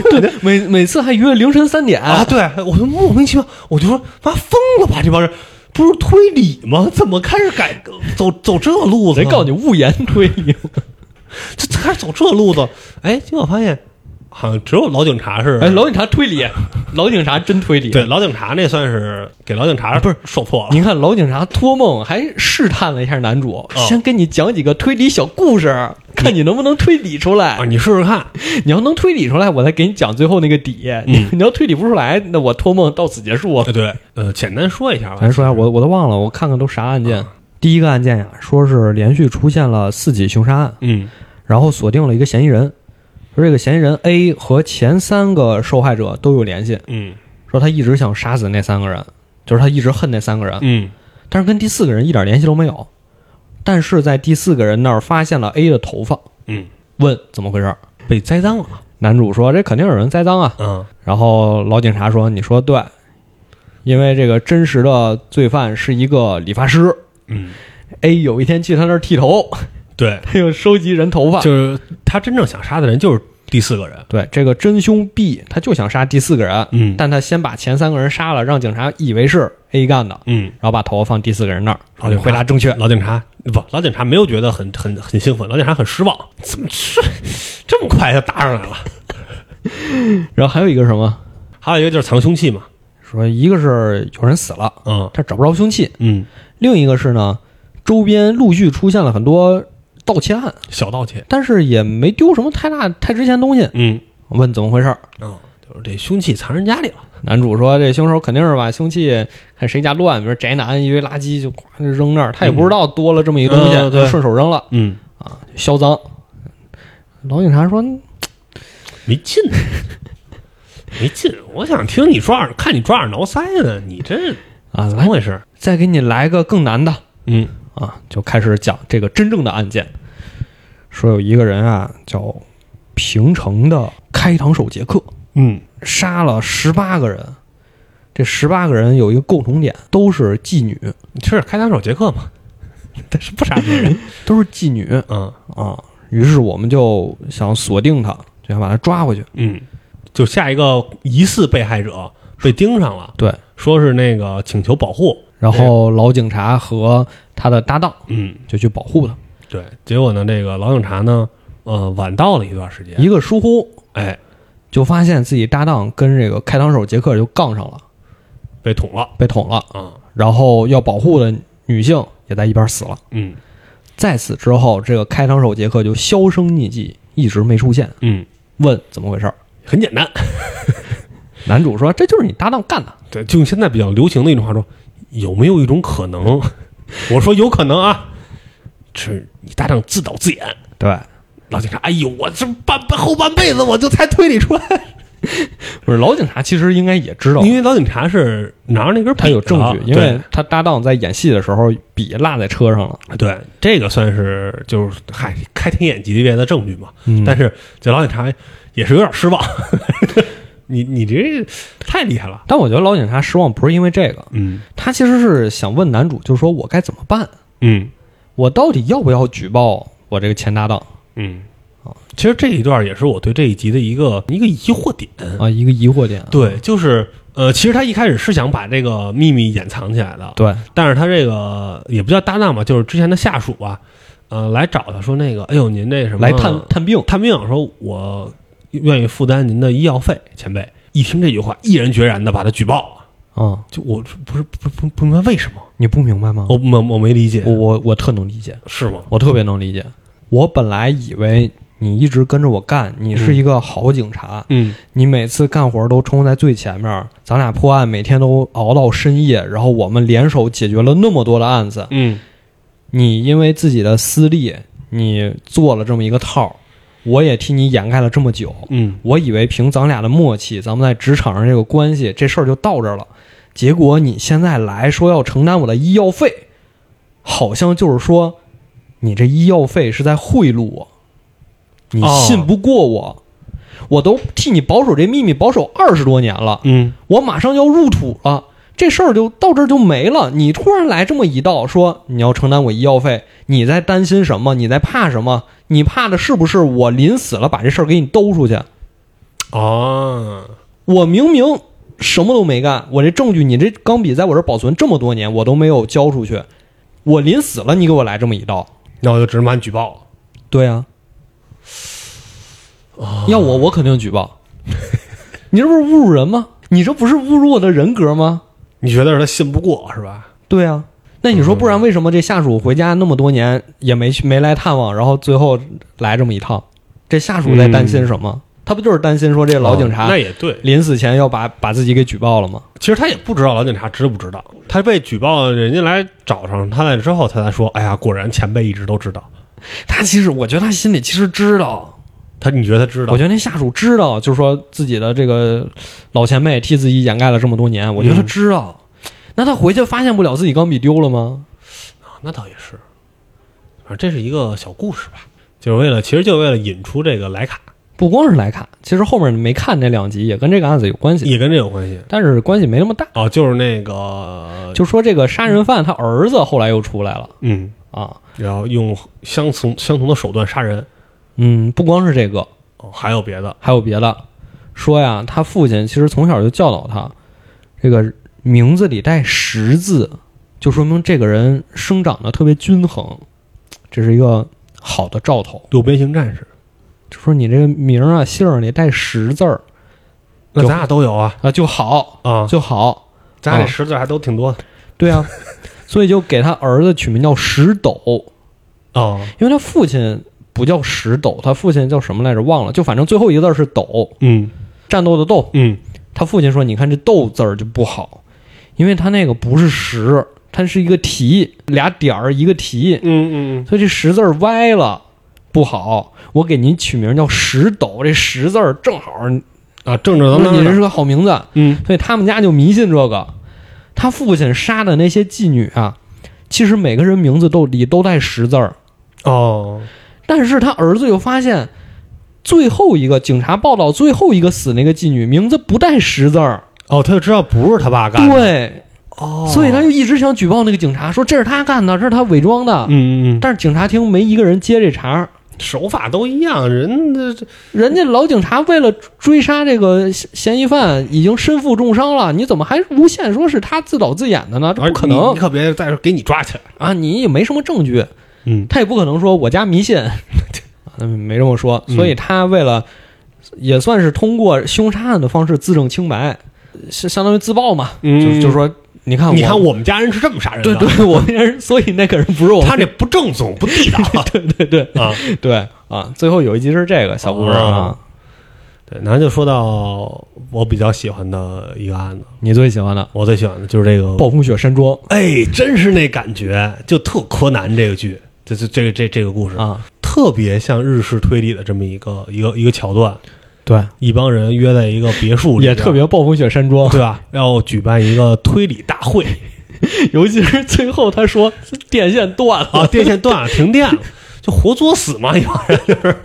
对，每每次还约凌晨三点啊！对，我就莫名其妙，我就说妈疯了吧，这帮人不是推理吗？怎么开始改走走这路子？谁告诉你误言推理？[LAUGHS] 这开始走这路子？哎，结果发现好像只有老警察是哎，老警察推理，[LAUGHS] 老警察真推理。对，老警察那算是给老警察不是说错了。您看老警察托梦还试探了一下男主，哦先跟你讲几个推理小故事，看你能不能推理出来。啊，你试试看，你要能推理出来，我再给你讲最后那个底。你你要推理不出来，那我托梦到此结束。呃对，呃，简单说一下吧。咱说一下，我我都忘了，我看看都啥案件。第一个案件呀，说是连续出现了四起凶杀案，嗯然后锁定了一个嫌疑人，说这个嫌疑人 A 和前三个受害者都有联系，嗯说他一直想杀死那三个人，就是他一直恨那三个人，嗯但是跟第四个人一点联系都没有。但是在第四个人那儿发现了 A 的头发，嗯，问怎么回事？被栽赃了。男主说这肯定有人栽赃啊。嗯然后老警察说你说对，因为这个真实的罪犯是一个理发师嗯，，A 有一天去他那儿剃头，对，他又收集人头发。就是他真正想杀的人就是第四个人。对，这个真凶 B 他就想杀第四个人，嗯但他先把前三个人杀了，让警察以为是 A 干的，嗯，然后把头发放第四个人那儿。老警察回答正确。老警察不，老警察没有觉得很很很兴奋，老警察很失望，怎么这这么快就答上来了？[LAUGHS] 然后还有一个什么，还有一个就是藏凶器嘛。说一个是有人死了，嗯他找不着凶器；嗯，另一个是呢，周边陆续出现了很多盗窃案，小盗窃。但是也没丢什么太大太值钱东西。嗯问怎么回事儿，嗯，就是这凶器藏人家里了。男主说这凶手肯定是把凶器看谁家乱，比如宅男一堆垃圾就扔那儿，他也不知道多了这么一个东西，嗯就顺手扔了嗯，啊，销赃。老警察说没劲，没劲。我想听你抓耳，看你抓耳挠腮呢，你这啊，怎么回事？再给你来个更难的嗯啊，就开始讲这个真正的案件。说有一个人啊，叫平城的开膛手杰克，嗯杀了十八个人。这十八个人有一个共同点，都是妓女，是开膛手杰克嘛？[LAUGHS] 但是不杀别人。都是妓女嗯啊。于是我们就想锁定他，就想把他抓回去。嗯，就下一个疑似被害者被盯上了，对，说是那个请求保护，然后老警察和他的搭档嗯，就去保护他。对。结果呢，这个老警察呢，呃，晚到了一段时间，一个疏忽，哎，就发现自己搭档跟这个开膛手杰克就杠上了，被捅了被捅了。啊。然后要保护的女性也在一边死了。嗯在此之后，这个开膛手杰克就销声匿迹，一直没出现。嗯，问怎么回事儿？很简单。[LAUGHS] 男主说：“这就是你搭档干的。对，就用现在比较流行的一种话说，有没有一种可能？[LAUGHS] 我说有可能啊，是你搭档自导自演。”对，老警察，哎呦，我这半半后半辈子我就才推理出来，[LAUGHS] 不是老警察，其实应该也知道，因为老警察是拿着那根笔他有证据，因为他搭档在演戏的时候笔落在车上了。对对这个算是就是嗨开天眼级别的证据嘛。嗯但是这老警察也是有点失望，[LAUGHS] 你你这太厉害了，但我觉得老警察失望不是因为这个，嗯他其实是想问男主，就是说我该怎么办？嗯我到底要不要举报我这个前搭档嗯。其实这一段也是我对这一集的一个一个疑惑点，啊？一个疑惑点。对，就是呃，其实他一开始是想把这个秘密掩藏起来的，对，但是他这个也不叫搭档吧，就是之前的下属吧，呃，来找他说那个，哎呦，您那什么来探探病。探病，说我愿意负担您的医药费，前辈一听这句话，毅然决然的把他举报了。啊、就我不是不不不明白为什么，你不明白吗？我我我没理解我，我我特能理解，是吗？我特别能理解。我本来以为你一直跟着我干，你是一个好警察，嗯你每次干活都冲在最前面，咱俩破案每天都熬到深夜，然后我们联手解决了那么多的案子。嗯你因为自己的私利，你做了这么一个套儿，我也替你掩盖了这么久。嗯我以为凭咱俩的默契，咱们在职场上这个关系，这事儿就到这儿了。结果你现在来说要承担我的医药费，好像就是说，你这医药费是在贿赂我，你哦信不过我，我都替你保守这秘密保守二十多年了，嗯我马上要入土了，这事儿就到这儿就没了。你突然来这么一道，说你要承担我医药费，你在担心什么？你在怕什么？你怕的是不是我临死了把这事儿给你兜出去？啊，我明明什么都没干，我这证据你这钢笔在我这儿保存这么多年，我都没有交出去，我临死了你给我来这么一道，那我就只能把你举报了。对啊，要我我肯定举报，[LAUGHS] 你这不是侮辱人吗？你这不是侮辱我的人格吗？你觉得是他信不过是吧？对啊，那你说不然为什么这下属回家那么多年也没去没来探望，然后最后来这么一趟？这下属在担心什么？他不就是担心说这老警哦察那也对，临死前要把把自己给举报了吗？其实他也不知道老警察知不知道，他被举报，人家来找上他来之后，他才说：“哎呀，果然前辈一直都知道。他其实我觉得他心里其实知道，”他你觉得他知道？我觉得那下属知道，就是说自己的这个老前辈替自己掩盖了这么多年，我觉得他知道。那他回去发现不了自己钢笔丢了吗？啊那倒也是，反正这是一个小故事吧，就是为了，其实就为了引出这个莱卡，不光是莱卡，其实后面没看那两集也跟这个案子有关系，也跟这有关系。但是关系没那么大。哦，就是那个，就说这个杀人犯他儿子后来又出来了嗯，啊，然后用相同相同的手段杀人，嗯，不光是这个，哦，还有别的，还有别的。说呀，他父亲其实从小就教导他，这个名字里带“十”字，就说明这个人生长得特别均衡，这是一个好的兆头。六边形战士，就说你这个名儿啊姓儿里带“十”字儿那咱俩都有啊。啊就好啊，就好，咱俩啊这识字还都挺多的。对啊，所以就给他儿子取名叫石斗，哦，因为他父亲不叫石斗，他父亲叫什么来着？忘了，就反正最后一个字是斗，嗯战斗的斗，嗯他父亲说：“你看这斗字儿就不好，因为他那个不是石，它是一个提，俩点儿一个提，嗯嗯所以这石字儿歪了，不好。我给您取名叫石斗，这石字儿正好，啊，正正当当，你这是个好名字。嗯所以他们家就迷信这个。他父亲杀的那些妓女啊，其实每个人名字都里都带石字儿，哦，但是他儿子又发现，最后一个警察报道最后一个死那个妓女名字不带十字儿，哦，他就知道不是他爸干的，，对，哦，所以他就一直想举报那个警察，说这是他干的，这是他伪装的。嗯嗯嗯，但是警察厅没一个人接这茬儿，手法都一样，人这这人家老警察为了追杀这个嫌疑犯，已经身负重伤了，你怎么还诬陷说是他自导自演的呢？这不可能。你你可别再说给你抓起来，啊！你也没什么证据，嗯。他也不可能说我家迷信，嗯，[LAUGHS] 没这么说。嗯。所以他为了也算是通过凶杀案的方式自证清白，是相当于自爆嘛，嗯。就就说你看你看我们家人是这么杀人的，对对，我们家人，所以那个人不是我，他这不正宗不地道 [LAUGHS] 对对对啊。对啊！最后有一集是这个小故事啊。哦，对，然后就说到我比较喜欢的一个案子，你最喜欢的？我最喜欢的就是这个暴风雪山庄。哎，真是那感觉，就特柯南这个剧，这这这个这这个故事，啊，特别像日式推理的这么一个一个一个桥段，对，一帮人约在一个别墅里，也特别暴风雪山庄，对吧？要举办一个推理大会。[LAUGHS] 尤其是最后他说电线断了，啊，电线断了，[LAUGHS] 停电了，就活作死嘛，一帮人。就是，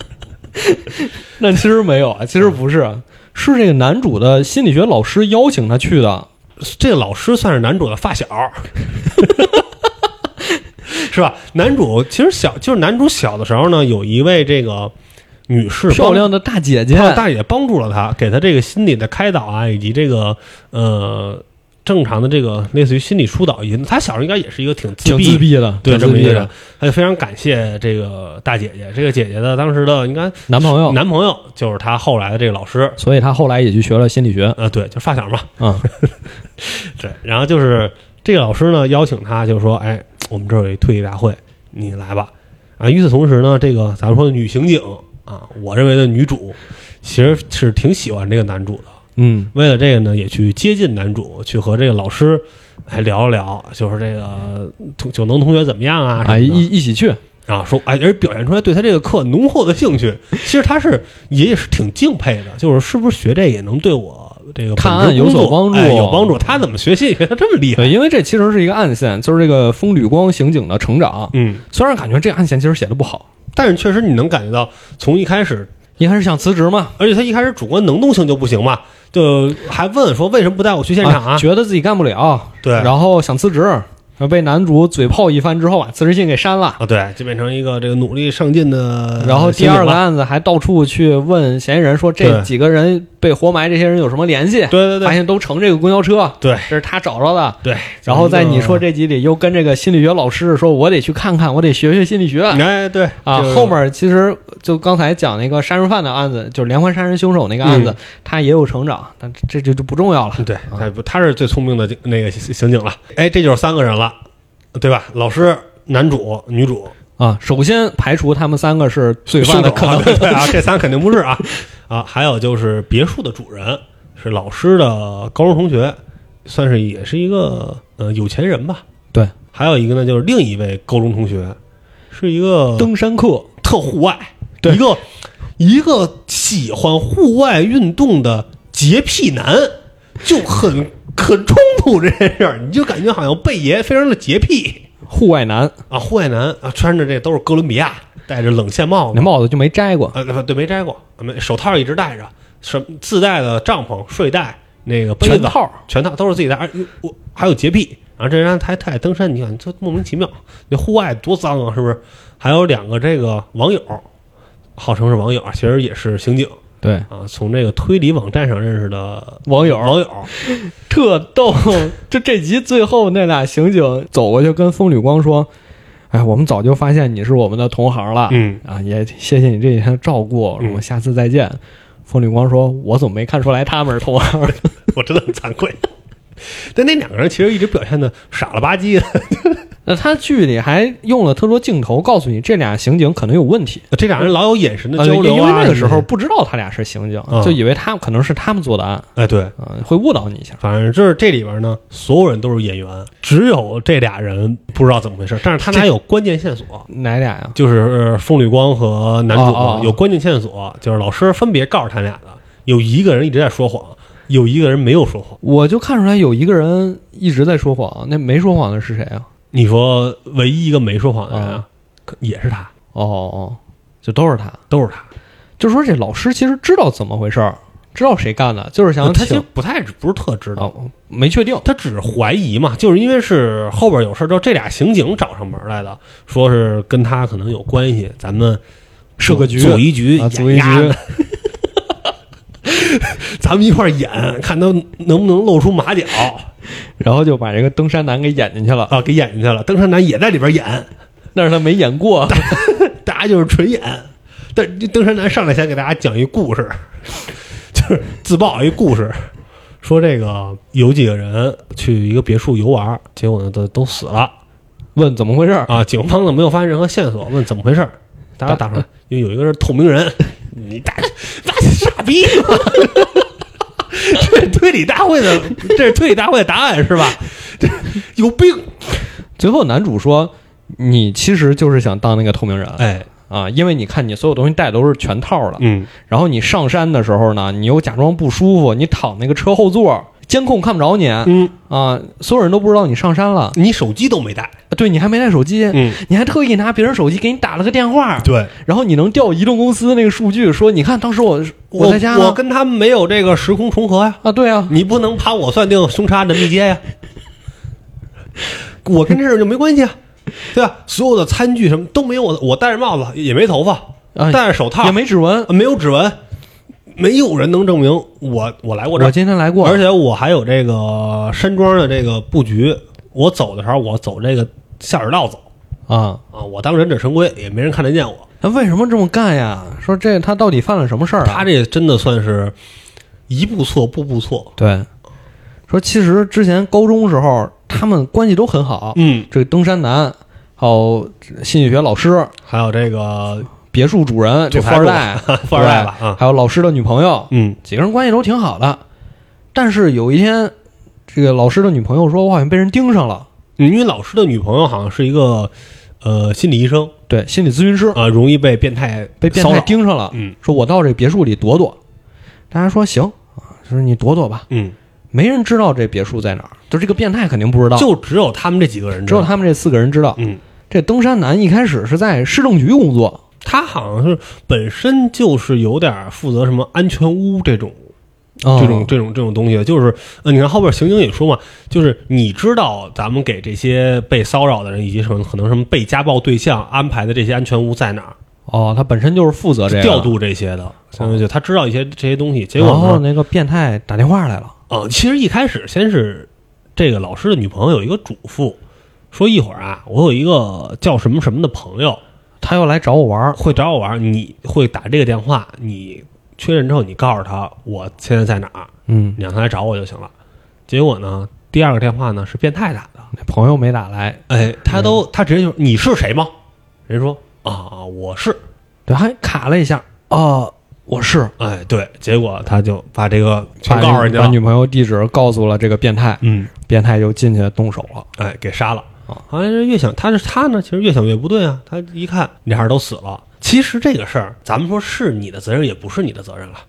那其实没有啊，其实不是，是这个男主的心理学老师邀请他去的，这个老师算是男主的发小。[LAUGHS] 是吧？男主其实小，就是男主小的时候呢，有一位这个女士漂亮的大姐姐，大姐帮助了他，给他这个心理的开导啊，以及这个呃正常的这个类似于心理疏导。以及他小时候应该也是一个挺自挺闭自闭的，对这么一个人，他就非常感谢这个大姐姐。这个姐姐的当时的应该男朋友，男朋友就是他后来的这个老师，所以他后来也去学了心理学，呃，对，就发小嘛，啊，[LAUGHS] 对。然后就是这个老师呢邀请他，就说，哎，我们这儿有一退役大会，你来吧。啊，与此同时呢，这个咱们说的女刑警啊，我认为的女主其实是挺喜欢这个男主的。嗯，为了这个呢，也去接近男主，去和这个老师还聊了聊，就是这个同九能同学怎么样啊？啊，一一起去，啊说哎，而表现出来对他这个课浓厚的兴趣。其实他是也也是挺敬佩的，就是是不是学这也能对我这个看案有所帮助哎有帮助。他怎么学心理学？[LAUGHS] 他这么厉害？对，因为这其实是一个暗线，就是这个风吕光刑警的成长。嗯，虽然感觉这个暗线其实写的不好，但是确实你能感觉到，从一开始，一开始想辞职嘛，而且他一开始主观能动性就不行嘛，就还问说为什么不带我去现场啊？觉得自己干不了，对，然后想辞职，被男主嘴炮一番之后把辞职信给删了。啊，对，就变成一个这个努力上进的。然后第二个，案子还到处去问嫌疑人说这几个人被活埋，这些人有什么联系？对对对发现都乘这个公交车，对这是他找着的。对，然后在你说这集里又跟这个心理学老师说，我得去看看，我得学学心理学哎，对啊。后面其实就刚才讲那个杀人犯的案子，就是连环杀人凶手那个案子，嗯他也有成长，但这就就不重要了。对，他他是最聪明的那个刑警了。哎，这就是三个人了，对吧？老师、男主、女主，啊，首先排除他们三个是罪犯的可能。啊 [LAUGHS] 对啊，[LAUGHS] 这仨肯定不是啊。啊。还有就是别墅的主人是老师的高中同学，算是也是一个呃有钱人吧。对，还有一个呢，就是另一位高中同学，是一个登山客，特户外，对。一个一个喜欢户外运动的洁癖男，就很 [LAUGHS] 很冲突这件事儿，你就感觉好像贝爷非常的洁癖户外男，啊，户外男啊，穿着这都是哥伦比亚，戴着冷线帽子。那，帽子就没摘过。啊，对没摘过，没手套一直戴着，什么自带的帐篷、睡袋、那个被子全套，全套都是自己带，而我还有洁癖，然后这人还他爱登山，你看这莫名其妙，那户外多脏啊，是不是？还有两个这个网友，号称是网友，其实也是刑警对，啊，从这个推理网站上认识的网友网友，[LAUGHS] 特逗。就这集最后那俩刑警走过去跟风吕光说：“哎，我们早就发现你是我们的同行了，嗯，啊，也谢谢你这几天的照顾，我嗯们下次再见。风吕光说：“我怎么没看出来他们是同行？[LAUGHS] 我真的很惭愧。但那两个人其实一直表现的傻了吧唧的，那他剧里还用了特殊镜头，告诉你这俩刑警可能有问题。这俩人老有眼神的啊交流啊，因为那个时候不知道他俩是刑警，嗯就以为他可能是他们做的案，的哎对，啊、会误导你一下。反正就是这里边呢，所有人都是演员，只有这俩人不知道怎么回事，但是他俩有关键线索。哪俩呀？就是风吕光和男主哦哦有关键线索，就是老师分别告诉他俩的，有一个人一直在说谎，有一个人没有说谎。我就看出来有一个人一直在说谎，那没说谎的是谁啊？你说唯一一个没说谎的人啊，可也是他，哦哦，就都是他。都是他。就说这老师其实知道怎么回事儿，知道谁干的，就是想他其实不太不是特知道，哦，没确定。他只是怀疑嘛，就是因为是后边有事儿之后，这俩刑警找上门来的，说是跟他可能有关系，咱们设个局组一局，啊，组一局，[LAUGHS] 咱们一块演，看他能不能露出马脚然后就把这个登山男给演进去了，啊，给演进去了。登山男也在里边演，但是他没演过。[LAUGHS] 大家就是纯演。但登山男上来先给大家讲一故事，[LAUGHS] 就是自曝一故事，说这个有几个人去一个别墅游玩，结果呢都都死了问怎么回事儿？啊。警方呢没有发现任何线索，问怎么回事，大家打出来，因为有一个是透明人，[LAUGHS] 你大那傻逼吗？这 [LAUGHS] 是推理大会的，这是推理大会的答案是吧？这 [LAUGHS] 有病！最后男主说：“你其实就是想当那个透明人哎，啊，因为你看你所有东西带都是全套的，嗯，然后你上山的时候呢，你又假装不舒服，你躺那个车后座，监控看不着你嗯，啊，所有人都不知道你上山了。你手机都没带，对你还没带手机，嗯，你还特意拿别人手机给你打了个电话，对，然后你能调移动公司那个数据，说你看当时我我在家。呢我跟他们没有这个时空重合呀，啊，对啊，你不能把我算定凶杀的密接呀，[LAUGHS] 我跟这事儿就没关系啊，对吧？所有的餐具什么都没有我，我戴着帽子也没头发，啊戴着手套也没指纹，没有指纹，没有人能证明我我来过这儿我儿，今天来过，而且我还有这个山庄的这个布局，我走的时候我走这个下水道走啊，啊，我当忍者神龟也没人看得见我。那为什么这么干呀？说这他到底犯了什么事儿啊？他这真的算是一步错步步错。对，说其实之前高中时候他们关系都很好，嗯，这个登山男，还有心理学老师，还有这个别墅主人，这 [LAUGHS] 富二代，富二代吧？啊，还有老师的女朋友，嗯。几个人关系都挺好的。但是有一天，这个老师的女朋友说，我好像被人盯上了。因为老师的女朋友好像是一个呃心理医生。对，心理咨询师。啊，容易被变态被变态。盯上了，嗯。说我到这别墅里躲躲。大家说行啊，就是你躲躲吧，嗯，没人知道这别墅在哪儿，就这个变态肯定不知道，就只有他们这几个人知道，只有他们这四个人知道。嗯，这登山男一开始是在市政局工作，他好像是本身就是有点负责什么安全屋这种哦这种这种这种东西的，就是呃，你看后边刑警也说嘛，就是你知道咱们给这些被骚扰的人以及什么可能什么被家暴对象安排的这些安全屋在哪儿，哦，他本身就是负责这调。度这些的，相当于就他知道一些这些东西。结果然后，那个变态打电话来了，哦，其实一开始先是这个老师的女朋友有一个嘱咐，说一会儿啊，我有一个叫什么什么的朋友他又来找我玩儿。会找我玩儿，你会打这个电话，你确认之后你告诉他我现在在哪儿，嗯，你让他来找我就行了。结果呢，第二个电话呢是变态打的，那朋友没打来，哎，他都他直接就你是谁吗？人说啊我是，对，还卡了一下。啊，我是哎对，结果他就把这个把全告诉人家了，把女朋友地址告诉了这个变态，嗯，变态就进去动手了。哎给杀了。啊好像是越想他是他呢，其实越想越不对啊。他一看俩人都死了，其实这个事儿咱们说是你的责任，也不是你的责任了。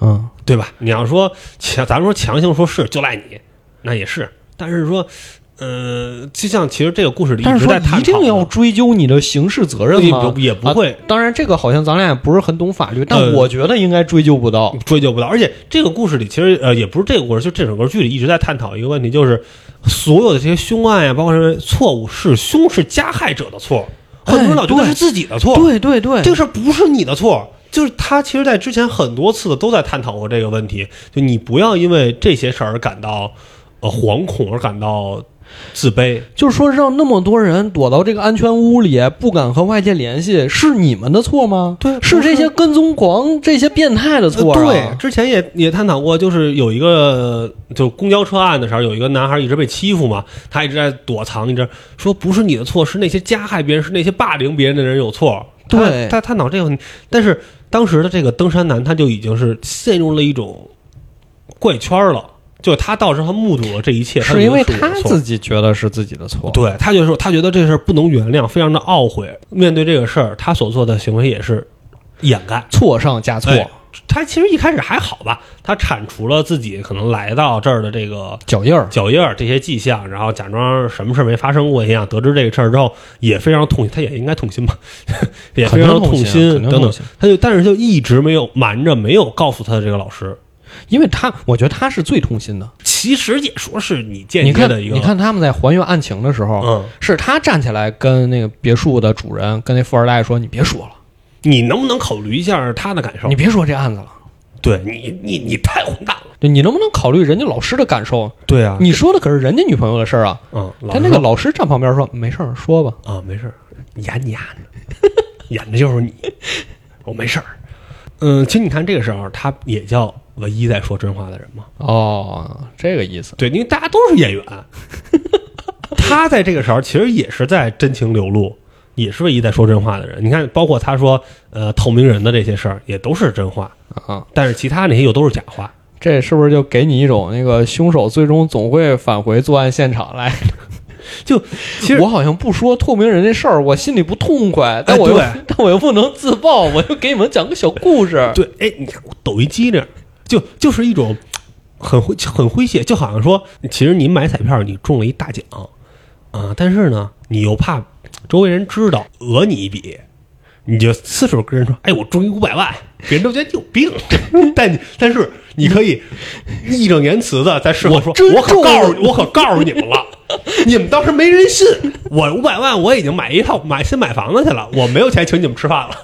嗯，对吧？你要说强，咱们说强行说是就赖你，那也是。但是说，呃，就像其实这个故事里一直在探一定要追究你的刑事责任吗也不？会啊当然，这个好像咱俩也不是很懂法律，但呃我觉得应该追究不到。追究不到。而且这个故事里其实呃也不是这个故事，就这整个剧里一直在探讨一个问题，就是所有的这些凶案呀，包括什么错误，是凶是加害者的错，很多人老觉得是自己的错。对对对，这个事儿不是你的错，就是他其实，在之前很多次的都在探讨过这个问题，就你不要因为这些事儿而感到呃惶恐，而感到自卑。就是说让那么多人躲到这个安全屋里，不敢和外界联系，是你们的错吗？对是这些跟踪狂、这些变态的错、啊呃对，之前也也探讨过，就是有一个就公交车案的时候，有一个男孩一直被欺负嘛，他一直在躲藏，一直说不是你的错，是那些加害别人、是那些霸凌别人的人有错。对他探讨这个问题，但是当时的这个登山男他就已经是陷入了一种怪圈了，就他到时候他目睹了这一切，他是因为他自己觉得是自己的错。对他就说他觉得这事儿不能原谅，非常的懊悔。面对这个事儿，他所做的行为也是掩盖。错上加错，哎他其实一开始还好吧，他铲除了自己可能来到这儿的这个脚印儿。脚印儿这些迹象，然后假装什么事儿没发生过一样。得知这个事儿之后，也非常痛心，他也应该痛心吧，[LAUGHS] 也非常痛心心等等。他就但是就一直没有瞒着，没有告诉他的这个老师。因为他，我觉得他是最痛心的。其实也说是你间你看，接的一个，你看他们在还原案情的时候，嗯，是他站起来跟那个别墅的主人，跟那富二代说：“你别说了，你能不能考虑一下他的感受你？别说这案子了。对你，你你太混蛋了。对你能不能考虑人家老师的感受？对啊，你说的可是人家女朋友的事儿啊。”嗯，他那个老师站旁边说：“没事儿，说吧。啊，没事儿，演你演的，[LAUGHS] 演的就是你，我没事儿。嗯，其实你看这个时候，他也叫唯一在说真话的人嘛。”哦，这个意思。对，因为大家都是演员，[LAUGHS] 他在这个时候其实也是在真情流露，也是唯一在说真话的人。你看，包括他说呃透明人的这些事儿，也都是真话，啊，但是其他那些又都是假话。这是不是就给你一种那个凶手最终总会返回作案现场来？[LAUGHS] 就其实我好像不说透明人这事儿，我心里不痛快，但我又、对 [LAUGHS] 但我又不能自爆，我就给你们讲个小故事。对，哎，你看我抖一机灵，就就是一种很诙很诙谐，就好像说，其实你买彩票你中了一大奖啊、但是呢，你又怕周围人知道讹你一笔，你就四处跟人说，哎，我中一五百万，别人都觉得你有病。[LAUGHS] 但你但是你可以义正言辞的在事后说，我我可告诉我可告诉你们了。你们当时没人信，我五百万我已经买一套买新买房子去了，我没有钱请你们吃饭了。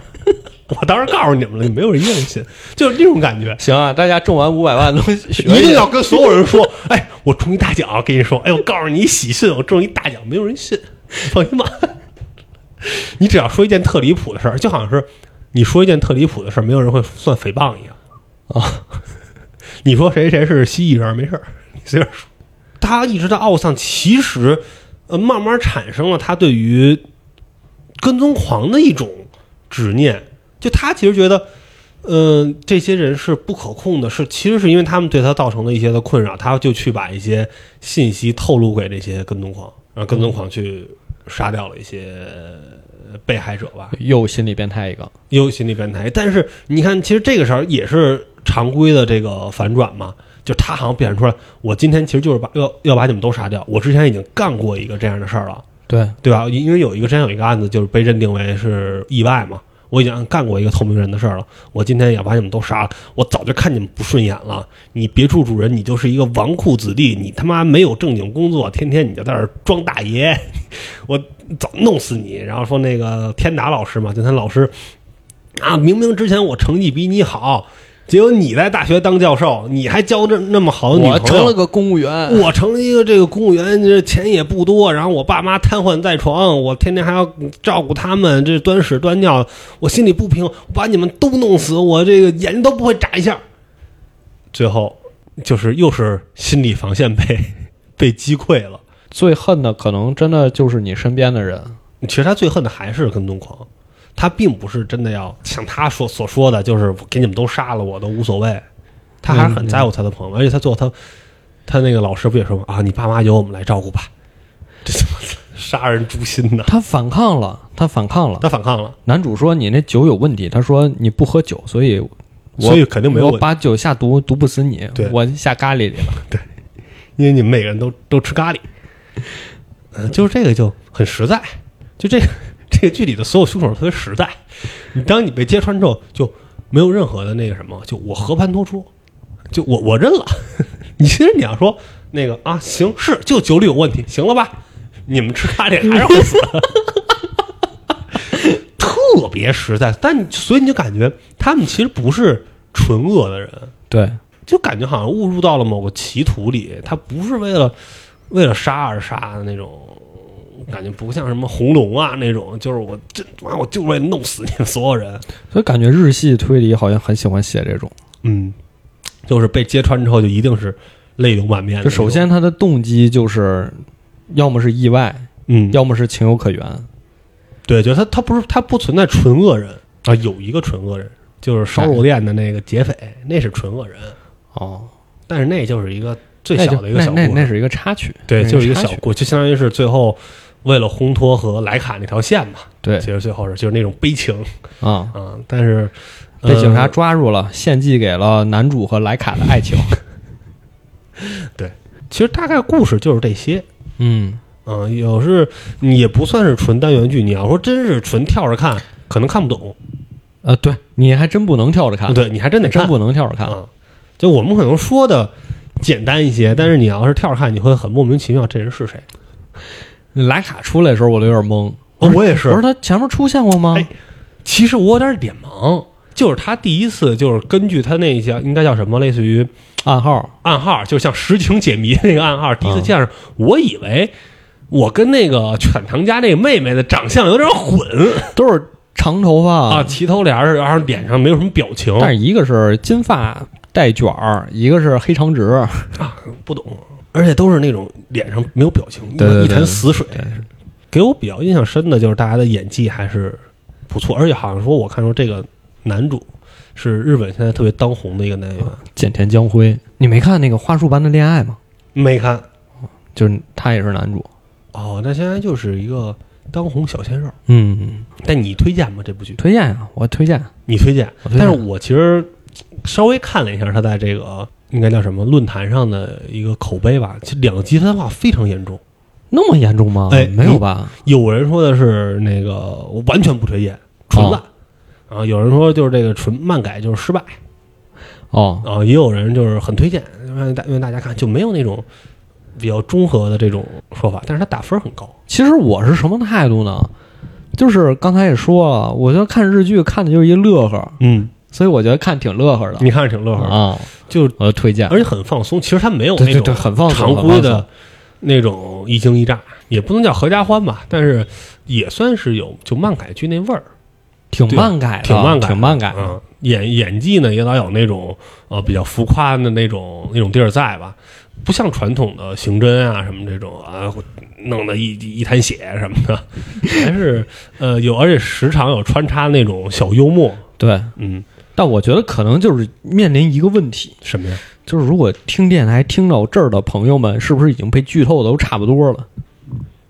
[LAUGHS] 我当时告诉你们了，你没有人愿意信，就是这种感觉。行啊，大家中完五百万都学一定要跟所有人说，哎，我中一大奖，跟你说，哎，我告诉你喜讯，我中一大奖，没有人信，放心吧。[LAUGHS] 你只要说一件特离谱的事儿，就好像是你说一件特离谱的事儿，没有人会算诽谤一样啊。[LAUGHS] 你说谁谁是蜥蜴人，没事儿，你随便说。他一直在奥丧，其实呃，慢慢产生了他对于跟踪狂的一种执念，就他其实觉得。嗯，这些人是不可控的，是其实是因为他们对他造成的一些的困扰，他就去把一些信息透露给这些跟踪狂，然后跟踪狂去杀掉了一些呃被害者吧，又心理变态一个。又心理变态。但是你看，其实这个时候也是常规的这个反转嘛，就他好像表现出来，我今天其实就是把要要把你们都杀掉，我之前已经干过一个这样的事儿了。对，对吧？因因为有一个之前有一个案子，就是被认定为是意外嘛。我已经干过一个透明人的事儿了，我今天也把你们都杀了。我早就看你们不顺眼了。你别处主人，你就是一个纨绔子弟，你他妈没有正经工作，天天你就在这装大爷，[LAUGHS] 我早弄死你。然后说那个天达老师嘛，就他老师啊，明明之前我成绩比你好，结果你在大学当教授，你还交这那么好的女朋友，我成了个公务员，我成了一个这个公务员，这钱也不多，然后我爸妈瘫痪在床，我天天还要照顾他们，这端屎端尿，我心里不平，我把你们都弄死，我这个眼睛都不会眨一下。最后就是又是心理防线被被击溃了。最恨的可能真的就是你身边的人。其实他最恨的还是跟踪狂，他并不是真的要像他说所说的，就是给你们都杀了我都无所谓，他还是很在乎他的朋友，而且他最后他他那个老师不也说吗？啊，你爸妈由我们来照顾吧，[LAUGHS] 这他妈杀人诛心呐！他反抗了，他反抗了。他反抗了，男主说你那酒有问题，他说你不喝酒，所以我所以肯定没有把酒下毒，毒不死你，我下咖喱里了。[LAUGHS] 对因为你们每个人都都吃咖喱，嗯，就是这个就很实在，就这个这个剧里的所有凶手特别实在，你当你被揭穿之后，就没有任何的那个什么，就我和盘托出，就我我认了。[LAUGHS] 你其实你要说那个啊，行是就酒里有问题，行了吧？你们吃咖喱还是会死，[LAUGHS] 特别实在。但所以你就感觉他们其实不是纯恶的人，对，就感觉好像误入到了某个歧途里，他不是为了为了杀而杀的那种感觉，不像什么红龙啊那种，就是我这妈我就为弄死你们所有人。所以感觉日系推理好像很喜欢写这种。嗯，就是被揭穿之后，就一定是泪流满面。就首先他的动机就是，要么是意外，嗯，要么是情有可原。对，就他他不是他不存在纯恶人啊，有一个纯恶人，就是烧肉店的那个劫匪，那是纯恶人，哦，但是那就是一个最小的一个小故事，那那那是一个插曲，对，就是一个小故，就相当于是最后为了烘托和莱卡那条线嘛，对其实最后是就是那种悲情啊，啊，但是被警察呃抓住了，献祭给了男主和莱卡的爱情。[LAUGHS] 对其实大概故事就是这些。嗯，嗯，有是也不算是纯单元剧，你要说真是纯跳着看，可能看不懂。呃，对你还真不能跳着看，对，你还真得看真不能跳着看。啊。就我们可能说的简单一些，但是你要是跳着看，你会很莫名其妙，这人是谁？莱卡出来的时候，我都有点懵。哦我也是，不是他前面出现过吗？哎其实我有点脸盲，就是他第一次就是根据他那些应该叫什么，类似于暗号暗号，就像实情解谜那个暗号，第一次嗯见着，我以为我跟那个犬堂家那个妹妹的长相有点混 [LAUGHS] 都是长头发啊，齐头帘儿，然后脸上没有什么表情，但是一个是金发带卷儿，一个是黑长直。不懂，而且都是那种脸上没有表情，对对对一潭死水。给我比较印象深的就是大家的演技还是不错，而且好像说我看说这个男主是日本现在特别当红的一个男演员，简田将辉，你没看那个《花束般的恋爱》吗？没看就是他也是男主。哦，那现在就是一个当红小鲜肉。嗯，但你推荐吗？这部剧推荐啊，我推荐。你推荐，推荐但是我其实稍微看了一下他在这个应该叫什么论坛上的一个口碑吧，其实两极分化非常严重。那么严重吗？哎没有吧？有人说的是那个我完全不推荐，纯烂。啊，有人说就是这个纯漫改就是失败哦，啊，也有人就是很推荐，让大让大家看，就没有那种比较中和的这种说法，但是他打分很高。其实我是什么态度呢？就是刚才也说了，我觉得看日剧看的就是一乐呵，嗯，所以我觉得看挺乐呵的。你看着挺乐呵的，啊，就我推荐。而且很放松。其实他没有那种很放松，常规的那种一惊一乍，也不能叫合家欢吧，但是也算是有就漫改剧那味儿，挺漫改的，挺漫改，挺漫改。嗯，演演技呢也老有那种呃比较浮夸的那种那种地儿在吧，不像传统的刑侦啊什么这种啊，弄得一一滩血什么的，[LAUGHS] 还是呃有，而且时常有穿插那种小幽默，对，嗯，但我觉得可能就是面临一个问题，什么呀？就是如果听电台听到这儿的朋友们，是不是已经被剧透的都差不多了？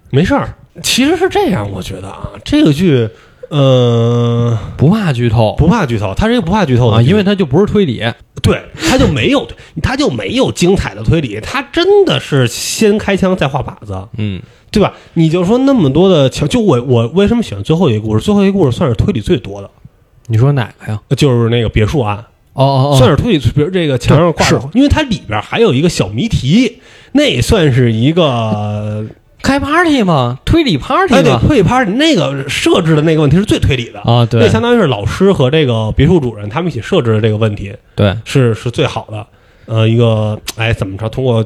没事儿，其实是这样，我觉得啊，这个剧，呃，不怕剧透不怕剧透，它是一个不怕剧透的啊，因为它就不是推理。对，它就没有，它就没有精彩的推理，它真的是先开枪再画靶子，嗯，对吧？你就说那么多的桥，就我我为什么喜欢最后一个故事？最后一个故事算是推理最多的，你说哪个呀？就是那个别墅案，哦哦哦，算是推理。比如这个墙上挂是，因为它里边还有一个小谜题，那也算是一个 [LAUGHS] 开 party 嘛，推理 party 哎，对，推理 party 那个设置的那个问题是最推理的。啊，对那相当于是老师和这个别墅主人他们一起设置的这个问题，对，是是最好的。呃，一个哎，怎么着？通过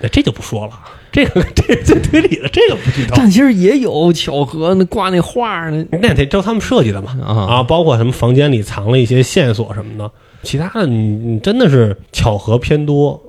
哎这就不说了，这个这是最推理的，这个不剧透。但其实也有巧合，那挂那画儿呢那得照他们设计的嘛啊啊，包括什么房间里藏了一些线索什么的，其他的你你真的是巧合偏多。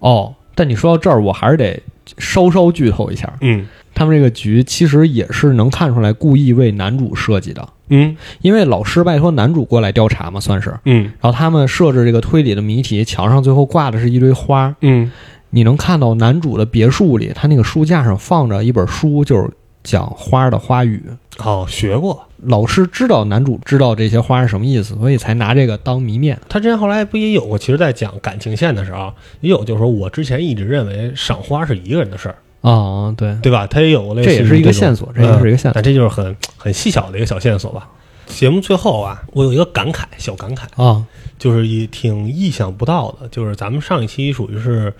哦。但你说到这儿，我还是得稍稍剧透一下，嗯他们这个局其实也是能看出来故意为男主设计的，嗯因为老师拜托男主过来调查嘛，算是。嗯然后他们设置这个推理的谜题，墙上最后挂的是一堆花，嗯你能看到男主的别墅里，他那个书架上放着一本书，就是讲花的花语。哦，学过。老师知道男主知道这些花是什么意思，所以才拿这个当谜面。他之前后来不也有过？其实，在讲感情线的时候，也有就是说我之前一直认为赏花是一个人的事儿，啊、对，对吧？他也有类似于这也是一个线索，这也是一个线索但这就是很很细小的一个小线索吧。节目最后啊，我有一个感慨，小感慨，啊。就是也挺意想不到的，就是咱们上一期属于是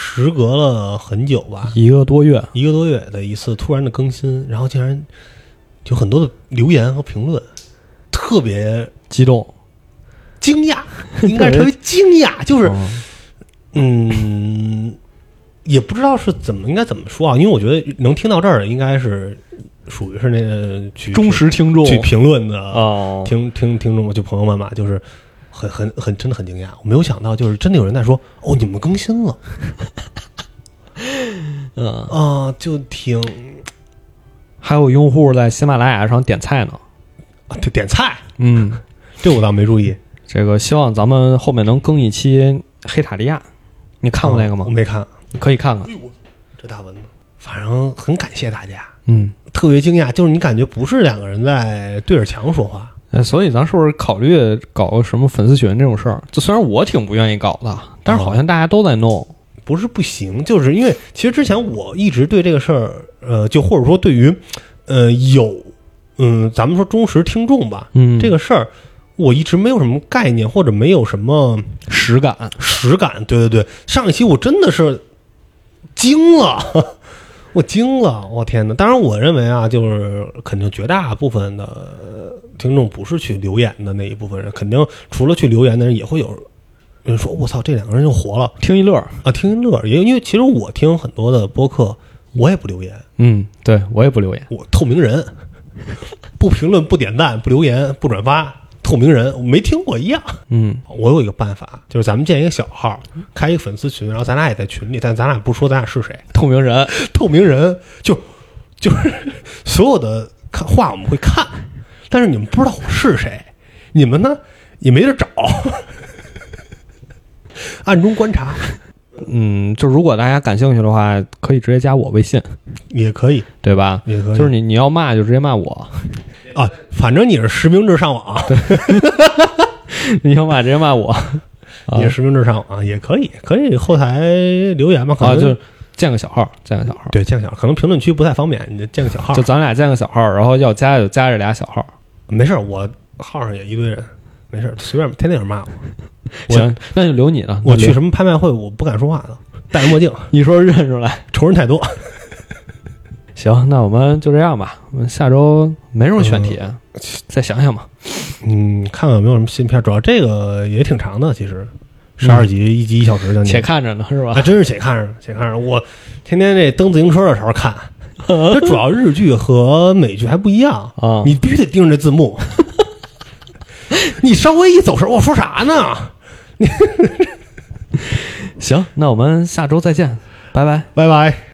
时隔了很久吧，一个多月，一个多月的一次突然的更新，然后竟然有很多的留言和评论，特别激动，惊讶，[LAUGHS] 应该是特别惊讶，就是嗯嗯，也不知道是怎么应该怎么说啊，因为我觉得能听到这儿的应该是属于是那个去忠实听众去评论的哦，听听听众就朋友们嘛，就是很很很真的很惊讶，我没有想到就是真的有人在说哦你们更新了嗯，啊，就挺还有用户在喜马拉雅上点菜呢。啊点点菜，嗯，这我倒没注意，这个希望咱们后面能更一期黑塔利亚。你看过那个吗我？没看，可以看看。这大蚊子，反正很感谢大家，嗯，特别惊讶，就是你感觉不是两个人在对着墙说话，呃所以咱是不是考虑搞个什么粉丝群这种事儿？就虽然我挺不愿意搞的，但是好像大家都在弄。不是不行，就是因为其实之前我一直对这个事儿，呃，就或者说对于，呃，有，嗯，咱们说忠实听众吧，嗯，这个事儿，我一直没有什么概念，或者没有什么实感。实感。对对对，上一期我真的是惊了，我惊了，我天哪！当然，我认为啊，就是肯定绝大部分的呃听众不是去留言的那一部分人，肯定除了去留言的人，也会有人说：“我操，这两个人就活了。”听一乐。啊，听一乐儿，也因为其实我听很多的播客，我也不留言，嗯，对我也不留言。我透明人，不评论、不点赞、不留言、不转发，透明人，我没听过一样。嗯。我有一个办法，就是咱们建一个小号，开一个粉丝群，然后咱俩也在群里，但咱俩不说咱俩是谁，透明人。透明人就就是所有的看话我们会看，但是你们不知道我是谁，你们呢也没得找，[LAUGHS] 暗中观察。嗯，就如果大家感兴趣的话，可以直接加我微信，也可以，对吧？也可以，就是你你要骂就直接骂我，啊，反正你是实名制上网，[LAUGHS] 你想骂直接骂我。[LAUGHS] 啊你是实名制上网也可以，可以后台留言嘛，可啊，能就建个小号，建个小号，对建个小，可能评论区不太方便，你就建个小号就，咱俩建个小号，然后要加就加这俩小号。没事儿，我号上也一堆人，没事儿，随便天天有人骂我。[LAUGHS] 我行，那就留你了。我去？什么拍卖会，我不敢说话的，戴着墨镜，一说认出来。仇人太多。行，那我们就这样吧。我们下周没什么选题，再想想吧。嗯，看看有没有什么新片，主要这个也挺长的，其实十二集，一集一小时将近，且看着呢，是吧还？真是且看着，且看着。我天天这蹬自行车的时候看，[LAUGHS] 这主要日剧和美剧还不一样，啊，你必须得盯着这字幕。[LAUGHS] 你稍微一走神，我说啥呢？[LAUGHS] 行，那我们下周再见，拜拜。拜拜。